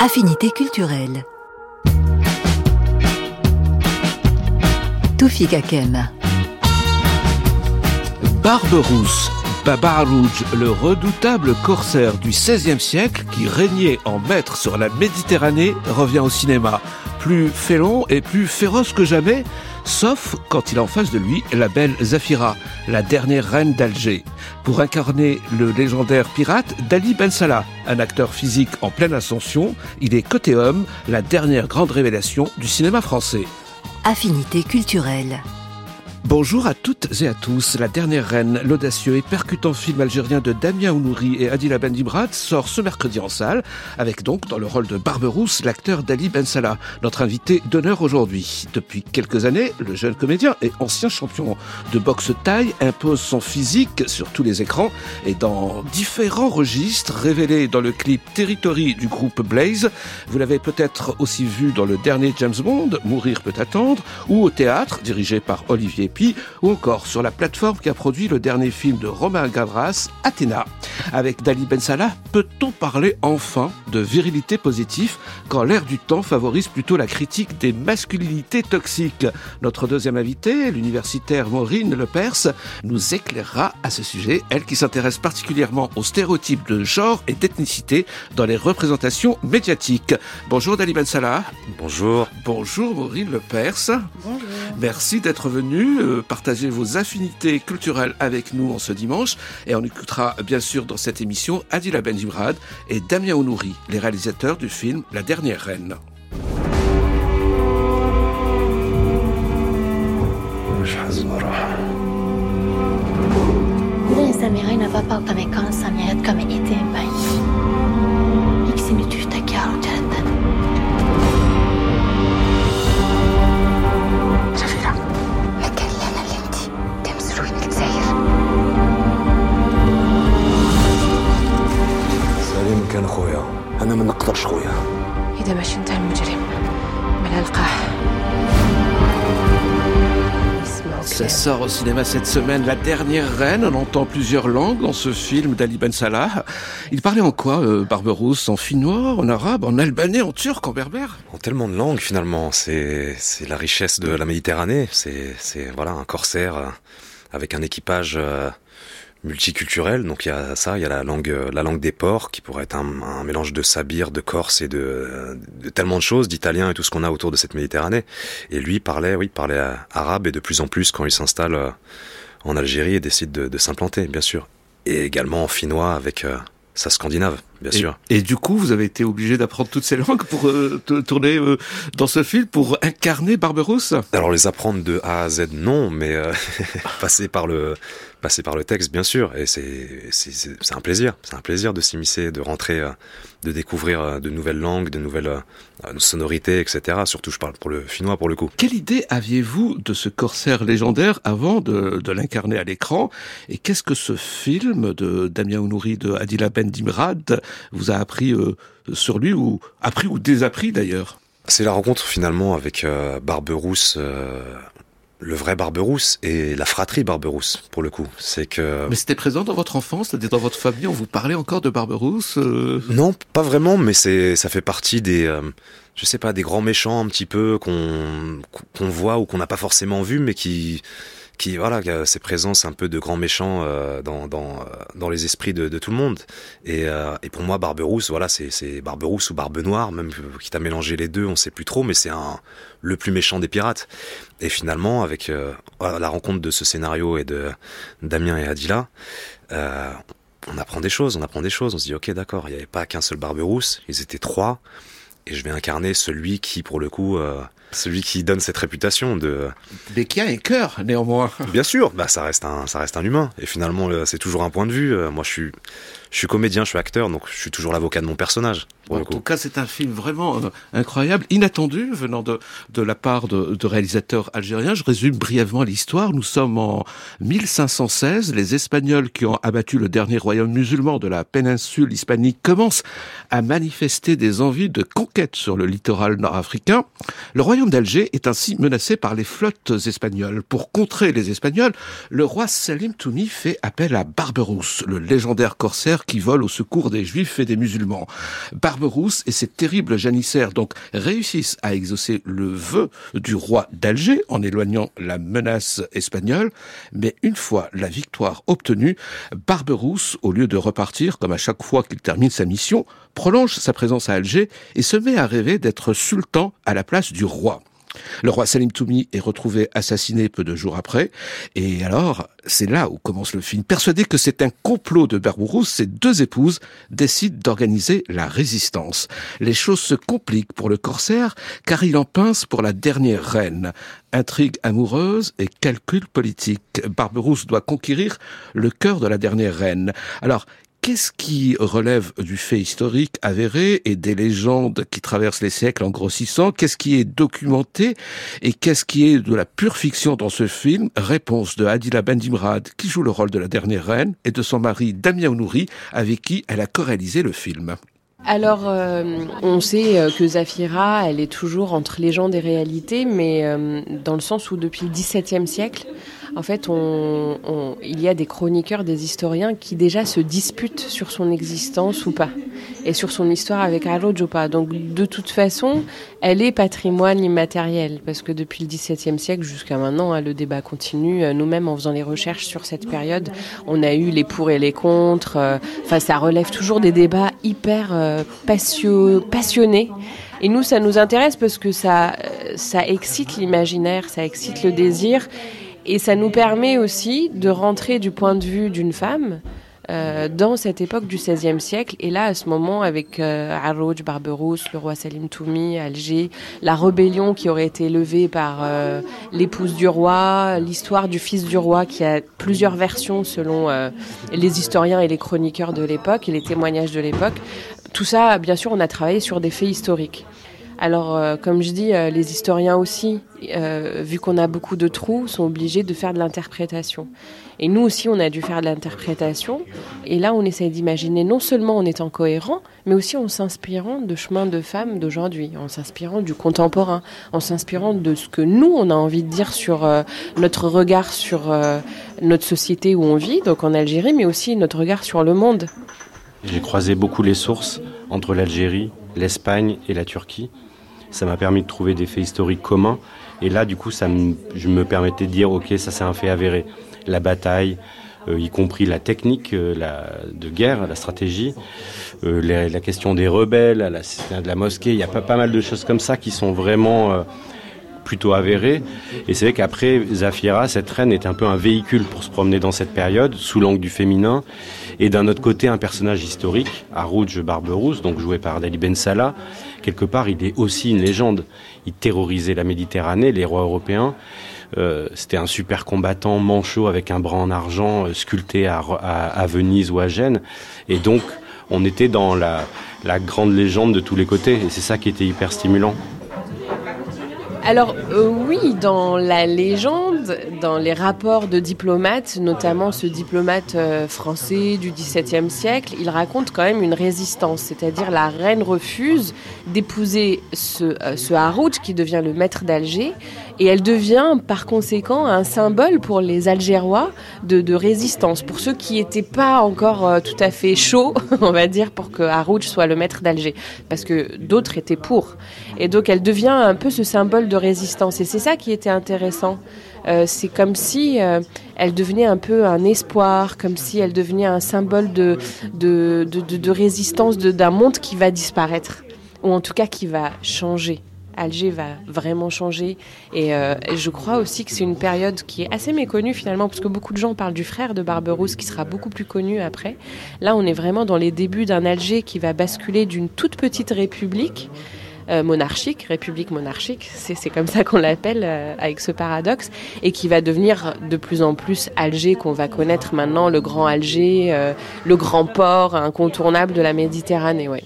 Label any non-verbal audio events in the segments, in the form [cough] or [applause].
Affinité culturelle. Toufik Kakem. Barberousse, Baba Rouge, le redoutable corsaire du XVIe siècle qui régnait en maître sur la Méditerranée, revient au cinéma. Plus félon et plus féroce que jamais, sauf quand il a en face de lui la belle Zafira, la dernière reine d'Alger. Pour incarner le légendaire pirate Dali Ben Salah, un acteur physique en pleine ascension, il est côté homme la dernière grande révélation du cinéma français. Affinité culturelle. Bonjour à toutes et à tous. La dernière reine, l'audacieux et percutant film algérien de Damien Ounouri et Adila Bendimrat sort ce mercredi en salle, avec donc dans le rôle de Barberousse l'acteur Dali Ben Salah, notre invité d'honneur aujourd'hui. Depuis quelques années, le jeune comédien et ancien champion de boxe taille impose son physique sur tous les écrans et dans différents registres révélés dans le clip Territory du groupe Blaze. Vous l'avez peut-être aussi vu dans le dernier James Bond, Mourir peut attendre, ou au théâtre, dirigé par Olivier ou encore sur la plateforme qui a produit le dernier film de Romain Gavras, Athéna. Avec Dali Ben Salah, peut-on parler enfin de virilité positive quand l'air du temps favorise plutôt la critique des masculinités toxiques? Notre deuxième invitée, l'universitaire Maureen Lepers, nous éclairera à ce sujet, elle qui s'intéresse particulièrement aux stéréotypes de genre et d'ethnicité dans les représentations médiatiques. Bonjour Dali Ben Salah. Bonjour. Bonjour Maureen Lepers. Bonjour. Merci d'être venu euh, partager vos affinités culturelles avec nous en ce dimanche. Et on écoutera bien sûr dans cette émission Adila Benjimrad et Damien Ounouri, les réalisateurs du film La Dernière Reine. انا ما نقدرش خويا إذا باش أنت المجرم بلا القاح Ça sort au cinéma cette semaine, La Dernière Reine. On entend plusieurs langues dans ce film d'Ali Ben Salah. Il parlait en quoi, euh, Barberousse En finnois, en arabe, en albanais, en turc, en berbère En tellement de langues finalement, c'est c'est la richesse de la Méditerranée. C'est c'est voilà un corsaire euh, avec un équipage euh, multiculturel. Donc il y a ça, il y a la langue euh, la langue des ports qui pourrait être un, un mélange de sabir, de corse et de, de tellement de choses, d'italien et tout ce qu'on a autour de cette Méditerranée. Et lui parlait oui parlait euh, arabe et de plus en plus quand il s'installe euh, en Algérie et décide de, de s'implanter bien sûr. Et également en finnois avec euh, sa scandinave bien et, sûr. Et du coup, vous avez été obligé d'apprendre toutes ces langues pour euh, tourner euh, dans ce film, pour incarner Barberousse? Alors les apprendre de A à Z non, mais euh, [laughs] passer par le passer par le texte bien sûr. Et c'est un plaisir, c'est un plaisir de s'immiscer, de rentrer, euh, de découvrir euh, de nouvelles langues, de nouvelles euh, sonorités, etc. Surtout je parle pour le finnois pour le coup. Quelle idée aviez-vous de ce corsaire légendaire avant de, de l'incarner à l'écran? Et qu'est-ce que ce film de Damien Ounouri, de Adila Ben Dimrad, vous a appris euh, sur lui, ou appris ou désappris d'ailleurs? C'est la rencontre finalement avec euh, Barberousse. euh, le vrai Barberousse et la fratrie Barberousse pour le coup, c'est que Mais c'était présent dans votre enfance, c'est-à-dire dans votre famille, on vous parlait encore de Barberousse euh, Non, pas vraiment, mais c'est ça fait partie des euh, je sais pas des grands méchants un petit peu qu'on qu'on voit ou qu'on n'a pas forcément vu mais qui qui voilà ces présences un peu de grands méchants euh, dans dans euh, dans les esprits de, de tout le monde. Et euh, et pour moi Barberousse voilà c'est Barberousse ou Barbe Noire même qui t'a mélangé les deux on sait plus trop mais c'est un le plus méchant des pirates. Et finalement avec euh, la rencontre de ce scénario et de Damien et Adila euh, on apprend des choses, on apprend des choses. On se dit, ok, d'accord, il n'y avait pas qu'un seul Barberousse, ils étaient trois, et je vais incarner celui qui, pour le coup, euh, celui qui donne cette réputation de. Mais qui a un cœur, néanmoins. Bien sûr, bah ça reste un, ça reste un humain. Et finalement, c'est toujours un point de vue. Euh, Moi, je suis, je suis comédien, je suis acteur, donc je suis toujours l'avocat de mon personnage. En tout cas, c'est un film vraiment euh, incroyable, inattendu, venant de, de la part de, de réalisateurs algériens. Je résume brièvement l'histoire. Nous sommes en 1516. Les Espagnols qui ont abattu le dernier royaume musulman de la péninsule hispanique commencent à manifester des envies de conquête sur le littoral nord-africain. Le royaume d'Alger est ainsi menacé par les flottes espagnoles. Pour contrer les Espagnols, le roi Salim Toumi fait appel à Barberousse, le légendaire corsaire qui vole au secours des Juifs et des musulmans. Barberousse et ses terribles janissaires donc réussissent à exaucer le vœu du roi d'Alger en éloignant la menace espagnole, mais une fois la victoire obtenue, Barberousse, au lieu de repartir comme à chaque fois qu'il termine sa mission, prolonge sa présence à Alger et se met à rêver d'être sultan à la place du roi. Le roi Salim Toumi est retrouvé assassiné peu de jours après. Et alors, c'est là où commence le film. Persuadé que c'est un complot de Barberousse, ses deux épouses décident d'organiser la résistance. Les choses se compliquent pour le corsaire, car il en pince pour la dernière reine. Intrigue amoureuse et calcul politique. Barberousse doit conquérir le cœur de la dernière reine. Alors, Qu'est-ce qui relève du fait historique avéré et des légendes qui traversent les siècles en grossissant? Qu'est-ce qui est documenté et qu'est-ce qui est de la pure fiction dans ce film? Réponse de Adila Bendimrad, qui joue le rôle de la dernière reine, et de son mari Damien Ounouri, avec qui elle a co-réalisé le film. Alors, euh, on sait euh, que Zafira, elle est toujours entre légende et réalité, mais euh, dans le sens où depuis le XVIIe siècle, en fait, il y a des chroniqueurs, des historiens qui déjà se disputent sur son existence ou pas, et sur son histoire avec Arrojo ou pas. Donc, de toute façon, elle est patrimoine immatériel, parce que depuis le XVIIe siècle jusqu'à maintenant, hein, le débat continue. Nous-mêmes, en faisant les recherches sur cette période, on a eu les pour et les contre. Enfin, ça relève toujours des débats hyper euh, passionnés. Et nous, ça nous intéresse parce que ça, ça excite l'imaginaire, ça excite le désir. Et ça nous permet aussi de rentrer du point de vue d'une femme euh, dans cette époque du XVIe siècle. Et là, à ce moment, avec euh, Arrouj, Barberousse, le roi Salim Toumi, Alger, la rébellion qui aurait été levée par euh, l'épouse du roi, l'histoire du fils du roi qui a plusieurs versions selon euh, les historiens et les chroniqueurs de l'époque et les témoignages de l'époque. Tout ça, bien sûr, on a travaillé sur des faits historiques. Alors, euh, comme je dis, euh, les historiens aussi, euh, vu qu'on a beaucoup de trous, sont obligés de faire de l'interprétation. Et nous aussi, on a dû faire de l'interprétation. Et là, on essaye d'imaginer non seulement en étant cohérent, mais aussi en s'inspirant de chemins de femmes d'aujourd'hui, en s'inspirant du contemporain, en s'inspirant de ce que nous, on a envie de dire sur notre regard sur notre société où on vit, donc en Algérie, mais aussi notre regard sur le monde. J'ai croisé beaucoup les sources entre l'Algérie, l'Espagne et la Turquie. Ça m'a permis de trouver des faits historiques communs. Et là, du coup, ça je me permettais de dire, ok, ça c'est un fait avéré. La bataille, euh, y compris la technique euh, de guerre, la stratégie, euh, la question des rebelles, de la mosquée, il y a pas, mal de choses comme ça qui sont vraiment plutôt avérées. Et c'est vrai qu'après, Zafira, cette reine, est un peu un véhicule pour se promener dans cette période, sous l'angle du féminin. Et d'un autre côté, un personnage historique, Harouj Barberousse, donc joué par Dali Ben Salah, quelque part, il est aussi une légende. Il terrorisait la Méditerranée, les rois européens. Euh, C'était un super combattant manchot avec un bras en argent euh, sculpté à, à, Venise ou à Gênes. Et donc, on était dans la, la grande légende de tous les côtés. Et c'est ça qui était hyper stimulant. Alors euh, oui, dans la légende, dans les rapports de diplomates, notamment ce diplomate euh, français du XVIIe siècle, il raconte quand même une résistance, c'est-à-dire la reine refuse d'épouser ce, euh, ce Harout qui devient le maître d'Alger, et elle devient par conséquent un symbole pour les Algérois de, de résistance, pour ceux qui n'étaient pas encore euh, tout à fait chauds, [laughs] on va dire, pour que Harout soit le maître d'Alger, parce que d'autres étaient pour. Et donc elle devient un peu ce symbole de résistance. Et c'est ça qui était intéressant. Euh, c'est comme si euh, elle devenait un peu un espoir, comme si elle devenait un symbole de, de, de, de résistance d'un monde qui va disparaître, ou en tout cas qui va changer. Alger va vraiment changer. Et euh, je crois aussi que c'est une période qui est assez méconnue finalement, parce que beaucoup de gens parlent du frère de Barberousse, qui sera beaucoup plus connu après. Là, on est vraiment dans les débuts d'un Alger qui va basculer d'une toute petite république euh, monarchique, république monarchique, c'est comme ça qu'on l'appelle euh, avec ce paradoxe, et qui va devenir de plus en plus Alger qu'on va connaître maintenant, le grand Alger, le grand port incontournable de la Méditerranée. Ouais.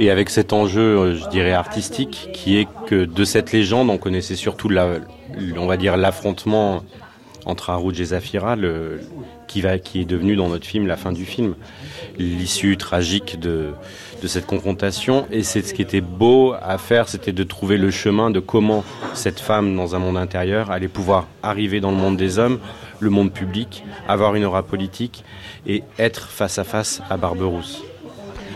Et avec cet enjeu, je dirais artistique, qui est que de cette légende, on connaissait surtout la, on va dire l'affrontement entre Haroud et Zafira, qui, va, qui est devenu dans notre film la fin du film, l'issue tragique de, de cette confrontation. Et c'est ce qui était beau à faire, c'était de trouver le chemin de comment cette femme dans un monde intérieur allait pouvoir arriver dans le monde des hommes, le monde public, avoir une aura politique et être face à face à Barberousse.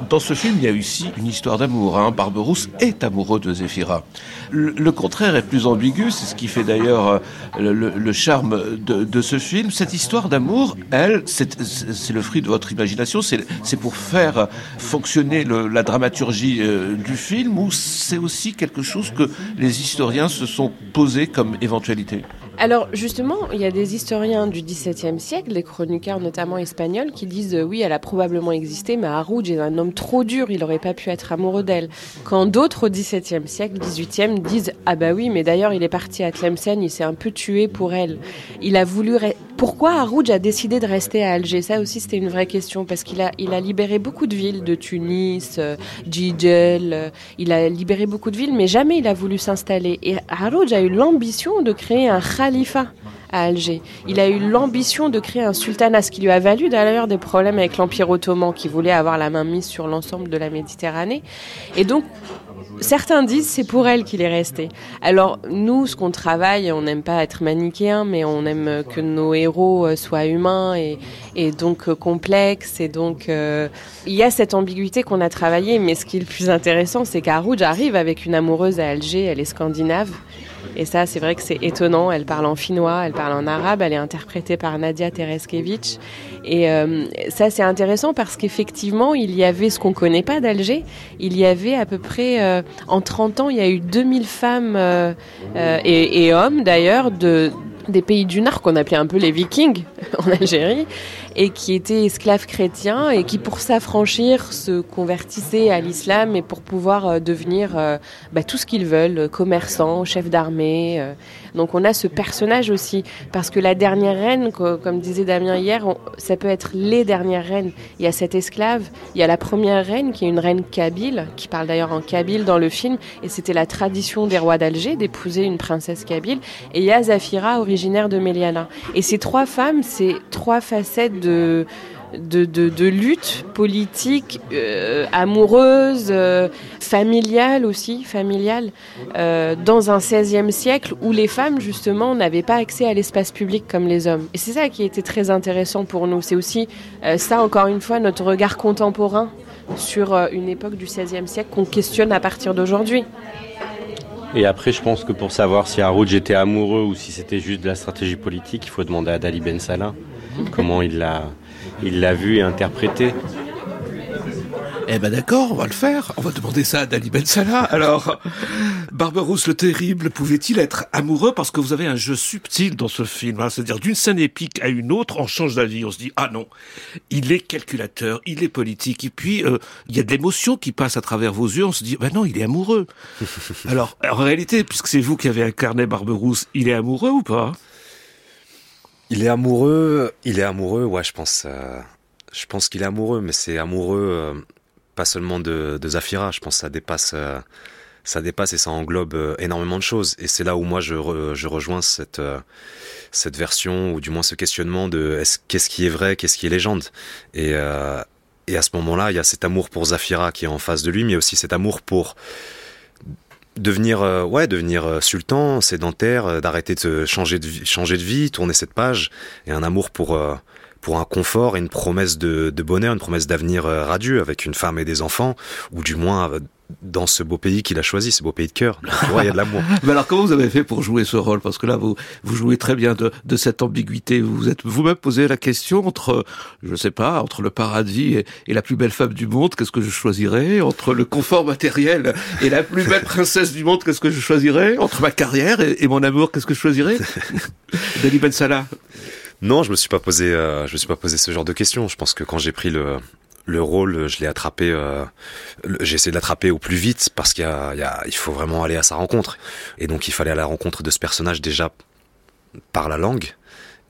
Dans ce film, il y a aussi une histoire d'amour. Hein. Barberousse est amoureux de Zéphira. Le, contraire est plus ambigu, c'est ce qui fait d'ailleurs euh, le, charme de, ce film. Cette histoire d'amour, elle, c'est le fruit de votre imagination, c'est pour faire fonctionner la dramaturgie euh, du film, ou c'est aussi quelque chose que les historiens se sont posés comme éventualité? Alors justement, il y a des historiens du XVIIe siècle, des chroniqueurs notamment espagnols, qui disent euh, oui, elle a probablement existé, mais Harouj est un homme trop dur, il n'aurait pas pu être amoureux d'elle. Quand d'autres au XVIIe siècle, XVIIIe, disent ah bah oui, mais d'ailleurs il est parti à Tlemcen, il s'est un peu tué pour elle. Il a voulu. Pourquoi Harouj a décidé de rester à Alger? Ça aussi c'était une vraie question parce qu'il a il a libéré beaucoup de villes, de Tunis, euh, euh, il a libéré beaucoup de villes, mais jamais il a voulu s'installer. Et Harouj a eu l'ambition de créer un à Alger. Il a eu l'ambition de créer un sultanat, ce qui lui a valu d'ailleurs des problèmes avec l'Empire ottoman qui voulait avoir la main mise sur l'ensemble de la Méditerranée. Et donc, Certains disent c'est pour elle qu'il est resté. Alors nous, ce qu'on travaille, on n'aime pas être manichéen, mais on aime que nos héros euh, soient humains et, donc euh, complexes. Et donc euh, il y a cette ambiguïté qu'on a travaillé, mais ce qui est le plus intéressant, c'est qu'Arouj arrive avec une amoureuse à Alger, elle est scandinave. Et ça, c'est vrai que c'est étonnant. Elle parle en finnois, elle parle en arabe, elle est interprétée par Nadia Tereskevich. Et euh, ça, c'est intéressant parce qu'effectivement, il y avait ce qu'on ne connaît pas d'Alger. Il y avait à peu près, euh, en 30 ans, il y a eu 2000 femmes euh, et, et, hommes d'ailleurs de, des pays du Nord qu'on appelait un peu les Vikings [laughs] en Algérie et qui étaient esclaves chrétiens et qui pour s'affranchir se convertissaient à l'islam et pour pouvoir devenir bah, tout ce qu'ils veulent, commerçants, chefs d'armée, donc on a ce personnage aussi, parce que la dernière reine, comme disait Damien hier, ça peut être les dernières reines. Il y a cette esclave, il y a la première reine qui est une reine kabyle, qui parle d'ailleurs en kabyle dans le film, et c'était la tradition des rois d'Alger d'épouser une princesse kabyle. Et il y a Zafira, originaire de Méliana. Et ces trois femmes, c'est trois facettes de de, lutte politique, euh, amoureuse, euh, familiale aussi, familiale, euh, dans un 16e siècle où les femmes, justement, n'avaient pas accès à l'espace public comme les hommes. Et c'est ça qui était très intéressant pour nous. C'est aussi ça, encore une fois, notre regard contemporain sur une époque du 16e siècle qu'on questionne à partir d'aujourd'hui. Et après, je pense que pour savoir si Haroud était amoureux ou si c'était juste de la stratégie politique, il faut demander à Dali Ben Salah comment il l'a il l'a vu et interprété. Eh ben d'accord, on va le faire. On va demander ça à Dali Ben Salah. Alors, Barberousse le Terrible pouvait-il être amoureux parce que vous avez un jeu subtil dans ce film, hein c'est-à-dire d'une scène épique à une autre, on change d'avis, on se dit ah non, il est calculateur, il est politique, et puis euh, il y a de l'émotion qui passe à travers vos yeux, on se dit ben non, il est amoureux. [laughs] Alors en réalité, puisque c'est vous qui avez incarné Barberousse, il est amoureux ou pas? Il est amoureux, il est amoureux, ouais, je pense. Euh, je pense qu'il est amoureux, mais c'est amoureux euh, pas seulement de, de, Zafira. Je pense que ça dépasse, euh, ça dépasse et ça englobe énormément de choses. Et c'est là où moi je, je rejoins cette cette version ou du moins ce questionnement de qu'est-ce qui est vrai, qu'est-ce qui est légende? Et et à ce moment-là, il y a cet amour pour Zafira qui est en face de lui, mais aussi cet amour pour devenir euh, ouais devenir euh, sultan sédentaire euh, d'arrêter de changer de vie, changer de vie tourner cette page et un amour pour pour un confort et une promesse de, de bonheur une promesse d'avenir radieux avec une femme et des enfants ou du moins dans ce beau pays qu'il a choisi, ce beau pays de cœur. il y a de l'amour. [laughs] Mais alors, comment vous avez fait pour jouer ce rôle? Parce que là, vous vous jouez très bien de, de cette ambiguïté. Vous vous êtes vous-même posé la question entre, je sais pas, entre le paradis et, et la plus belle femme du monde, qu'est-ce que je choisirais? Entre le confort matériel et la plus belle princesse du monde, qu'est-ce que je choisirais? Entre ma carrière et, et mon amour, qu'est-ce que je choisirais? [laughs] Dali Ben Salah Non, je me suis pas posé, euh, je me suis pas posé ce genre de questions. Je pense que quand j'ai pris le le rôle, je l'ai attrapé, euh, j'ai essayé de l'attraper au plus vite parce qu'il y a, il, y a, il faut vraiment aller à sa rencontre. Et donc il fallait à la rencontre de ce personnage déjà par la langue,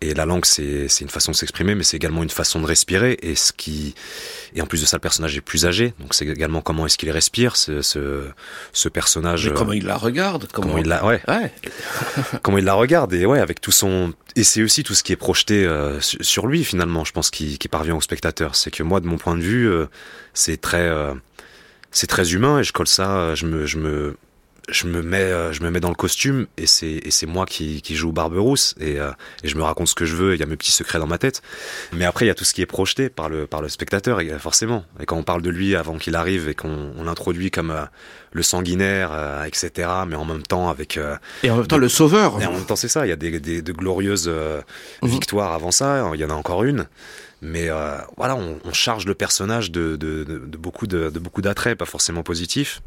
et la langue, c'est une façon de s'exprimer, mais c'est également une façon de respirer. Et ce qui, et en plus de ça, le personnage est plus âgé, donc c'est également comment est-ce qu'il respire, ce, ce, ce personnage. Mais comment il la regarde, comment, comment il la, ouais, ouais. [laughs] comment il la regarde, et ouais, avec tout son, et c'est aussi tout ce qui est projeté euh, sur lui finalement. Je pense qui, parvient au spectateur. C'est que moi, de mon point de vue, euh, c'est très, euh, c'est très humain, et je colle ça, je me, je me je me mets euh, je me mets dans le costume et c'est et c'est moi qui qui joue Barberousse et, euh, et je me raconte ce que je veux il y a mes petits secrets dans ma tête. Mais après il y a tout ce qui est projeté par le par le spectateur forcément. Et quand on parle de lui avant qu'il arrive et qu'on on l'introduit comme euh, le sanguinaire etc mais en même temps avec et en même temps le sauveur. Et en même temps c'est ça il y a des, des de glorieuses mmh. victoires avant ça il y en a encore une. Mais voilà on, on, charge le personnage de, de, de, de beaucoup de, de beaucoup d'attraits pas forcément positifs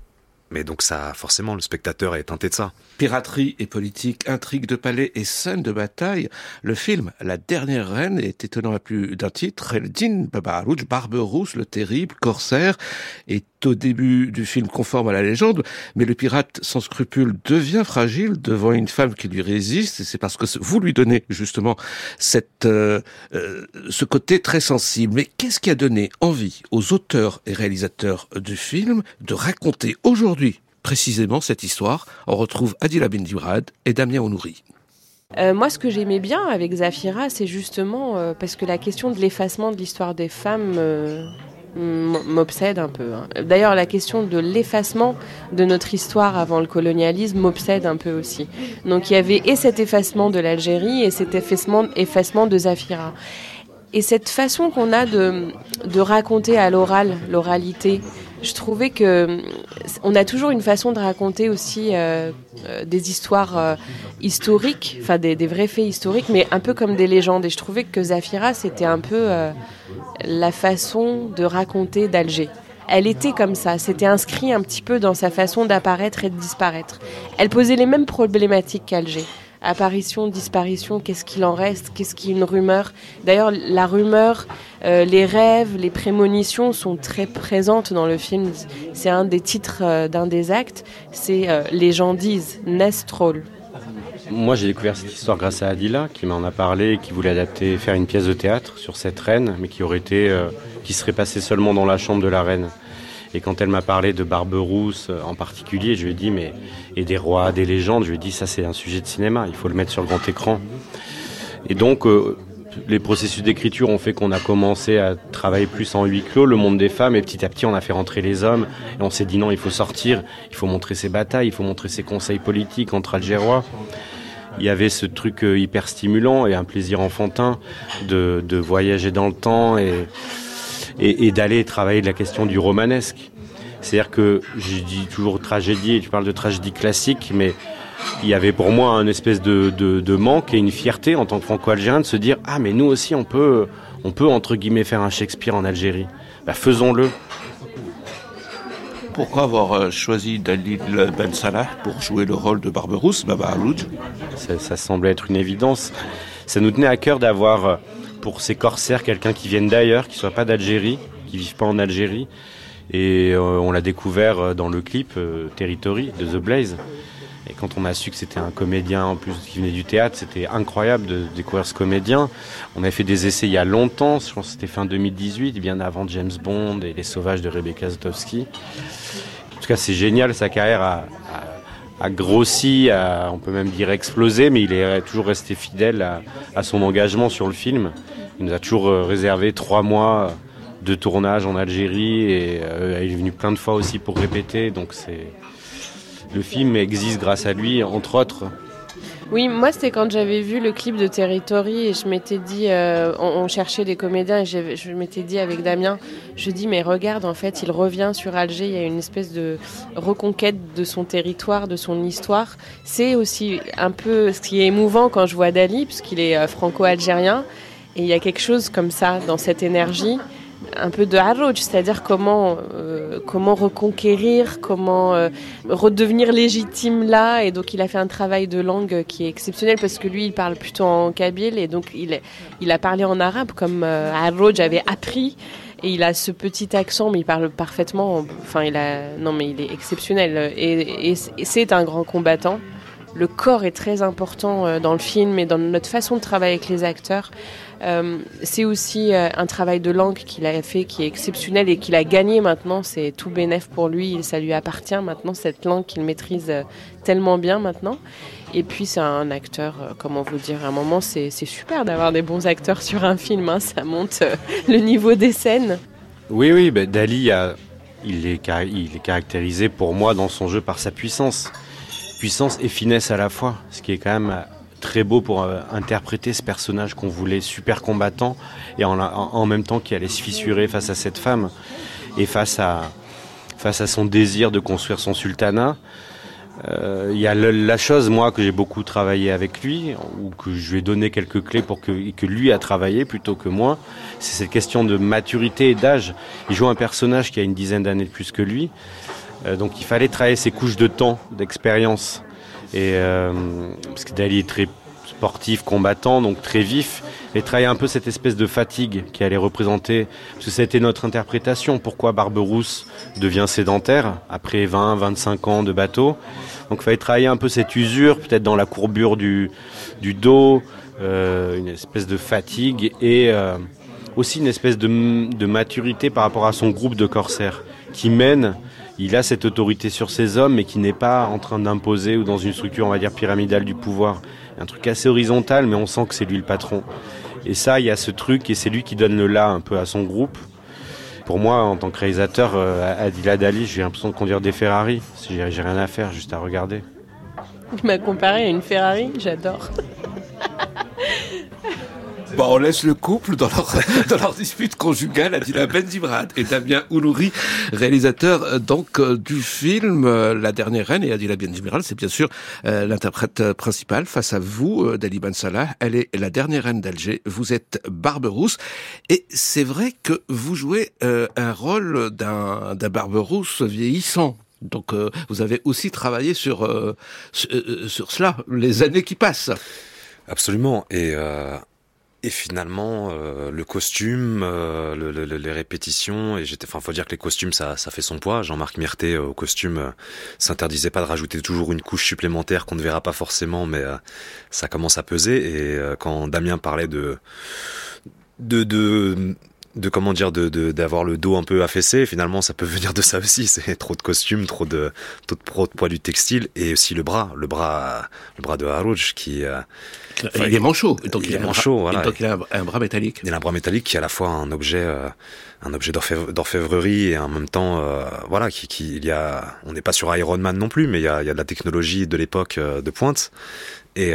mais donc ça, forcément, le spectateur est teinté de ça. Piraterie et politique, intrigue de palais et scène de bataille, le film La dernière reine est étonnant à plus d'un titre. Eldin Babarouch, Barberousse, le terrible, corsaire, au début du film conforme à la légende, mais le pirate sans scrupule devient fragile devant une femme qui lui résiste, et c'est parce que vous lui donnez justement cette, euh, euh, ce côté très sensible. Mais qu'est-ce qui a donné envie aux auteurs et réalisateurs du film de raconter aujourd'hui précisément cette histoire? On retrouve Adila Bindibrad et Damien Onouri. Euh, moi, ce que j'aimais bien avec Zafira, c'est justement parce que la question de l'effacement de l'histoire des femmes m'obsède un peu. Hein. D'ailleurs, la question de l'effacement de notre histoire avant le colonialisme m'obsède un peu aussi. Donc, il y avait et cet effacement de l'Algérie et cet effacement, effacement de Zafira. Et cette façon qu'on a de, raconter à l'oral, l'oralité, je trouvais que on a toujours une façon de raconter aussi euh, euh, des histoires euh, historiques, enfin des, vrais faits historiques, mais un peu comme des légendes. Et je trouvais que Zafira, c'était un peu la façon de raconter d'Alger. Elle était comme ça, c'était inscrit un petit peu dans sa façon d'apparaître et de disparaître. Elle posait les mêmes problématiques qu'Alger apparition, disparition, qu'est-ce qu'il en reste, qu'est-ce qui est une rumeur. D'ailleurs, la rumeur, euh, les rêves, les prémonitions sont très présentes dans le film. C'est un des titres euh, d'un des actes, c'est euh, Les gens disent, Nestrol. Moi, j'ai découvert cette histoire grâce à Adila, qui m'en a parlé, qui voulait adapter, faire une pièce de théâtre sur cette reine, mais qui aurait été, qui serait passée seulement dans la chambre de la reine. Et quand elle m'a parlé de Barberousse euh, en particulier, je lui ai dit, mais, et des rois, des légendes, je lui ai dit, ça c'est un sujet de cinéma, il faut le mettre sur le grand écran. Et donc, euh, les processus d'écriture ont fait qu'on a commencé à travailler plus en huis clos, le monde des femmes, et petit à petit on a fait rentrer les hommes, et on s'est dit non, il faut sortir, il faut montrer ses batailles, il faut montrer ses conseils politiques entre Algérois. Il y avait ce truc euh, hyper stimulant et un plaisir enfantin de, de voyager dans le temps et, et, et d'aller travailler de la question du romanesque. C'est-à-dire que je dis toujours tragédie, et tu parles de tragédie classique, mais il y avait pour moi un espèce de, de, de manque et une fierté en tant que franco-algérien de se dire ah mais nous aussi on peut on peut entre guillemets faire un Shakespeare en Algérie. Bah, faisons-le. Pourquoi avoir euh, choisi Dalil Ben Salah pour jouer le rôle de Barberousse, Baba Alouj? Ça, ça semblait être une évidence. Ça nous tenait à cœur d'avoir euh, pour ces corsaires quelqu'un qui vienne d'ailleurs, qui soit pas d'Algérie, qui vive pas en Algérie. Et euh, on l'a découvert euh, dans le clip euh, Territory de The Blaze. Et quand on a su que c'était un comédien en plus qui venait du théâtre, c'était incroyable de découvrir ce comédien. On avait fait des essais il y a longtemps, je pense que c'était fin 2018, bien avant James Bond et Les Sauvages de Rebecca Zotowski. En tout cas, c'est génial, sa carrière a, a grossi, on peut même dire explosé, mais il est toujours resté fidèle à, son engagement sur le film. Il nous a toujours réservé trois mois de tournage en Algérie et euh, il est venu plein de fois aussi pour répéter. Donc c'est le film existe grâce à lui, entre autres. Oui, moi c'était quand j'avais vu le clip de Territory et je m'étais dit, euh, on, cherchait des comédiens et je, je m'étais dit avec Damien, je dis mais regarde en fait il revient sur Alger, il y a une espèce de reconquête de son territoire, de son histoire. C'est aussi un peu ce qui est émouvant quand je vois Dali puisqu'il est euh, franco-algérien et il y a quelque chose comme ça dans cette énergie un peu de Harrouj, c'est-à-dire comment, euh, comment reconquérir, comment euh, redevenir légitime là. Et donc il a fait un travail de langue qui est exceptionnel parce que lui il parle plutôt en kabyle et donc il, il a parlé en arabe comme euh, Harrouj avait appris. Et il a ce petit accent, mais il parle parfaitement. Enfin, il a. Non, mais il est exceptionnel. Et, c'est un grand combattant. Le corps est très important euh, dans le film et dans notre façon de travailler avec les acteurs. Euh, c'est aussi euh, un travail de langue qu'il a fait qui est exceptionnel et qu'il a gagné maintenant. C'est tout bénéf pour lui. Ça lui appartient maintenant, cette langue qu'il maîtrise tellement bien maintenant. Et puis c'est un acteur, comment vous dire, à un moment c'est super d'avoir des bons acteurs sur un film. Hein. ça monte le niveau des scènes. Oui, oui, ben Dali, il, est, il est caractérisé pour moi dans son jeu par sa puissance puissance et finesse à la fois, ce qui est quand même euh, très beau pour euh, interpréter ce personnage qu'on voulait super combattant et en, même temps qui allait se fissurer face à cette femme et face à, face à son désir de construire son sultanat. Euh, il y a la chose, moi, que j'ai beaucoup travaillé avec lui, ou que je lui ai donné quelques clés pour que, que lui a travaillé plutôt que moi, c'est cette question de maturité et d'âge. Il joue un personnage qui a une dizaine d'années de plus que lui, euh, donc il fallait travailler ces couches de temps, d'expérience. Et euh, parce que Dali est très sportif, combattant, donc très vif, et travailler un peu cette espèce de fatigue qui allait représenter, parce que c'était notre interprétation, pourquoi Barberousse devient sédentaire après 20, 25 ans de bateau. Donc il fallait travailler un peu cette usure, peut-être dans la courbure du, du dos, euh, une espèce de fatigue et euh, aussi une espèce de, de maturité par rapport à son groupe de corsaires qui mène il a cette autorité sur ses hommes, mais qui n'est pas en train d'imposer ou dans une structure, on va dire, pyramidale du pouvoir. Un truc assez horizontal, mais on sent que c'est lui le patron. Et ça, il y a ce truc, et c'est lui qui donne le là un peu à son groupe. Pour moi, en tant que réalisateur, euh, Adila Dali, j'ai l'impression de conduire des Ferrari. J'ai rien à faire, juste à regarder. Tu m'as comparé à une Ferrari, j'adore. Bon, on laisse le couple dans leur, [laughs] dans leur dispute conjugale, Adila Benzibrad et Damien Oulouri, réalisateur euh, donc euh, du film euh, La Dernière Reine. Et Adila Benzibrad, c'est bien sûr l'interprète principale face à vous, Dali Ben Salah. Elle est la dernière reine d'Alger. Vous êtes Barberousse. Et c'est vrai que vous jouez un rôle d'un Barberousse vieillissant. Donc vous avez aussi travaillé sur, sur cela, les années qui passent. Absolument. Et et finalement, euh, le costume, euh, le, le, les répétitions, et j'étais, enfin, faut dire que les costumes, ça, ça fait son poids. Jean-Marc Myrté euh, au costume s'interdisait pas de rajouter toujours une couche supplémentaire qu'on ne verra pas forcément, mais ça commence à peser. Et quand Damien parlait de de, de de comment dire de d'avoir le dos un peu affaissé finalement ça peut [laughs] venir de ça aussi. C'est trop de costumes trop de trop de, poids du textile et aussi le bras le bras le bras de Harouj qui euh, il est manchot donc il, est manchot voilà. donc il a un, bras métallique. Il a un bras métallique qui est à la fois un objet euh, un objet d'orfèvrerie et en même temps euh, voilà qui, qui il y a on n'est pas sur Iron Man non plus mais il y a, il y a de la technologie de l'époque de pointe. Et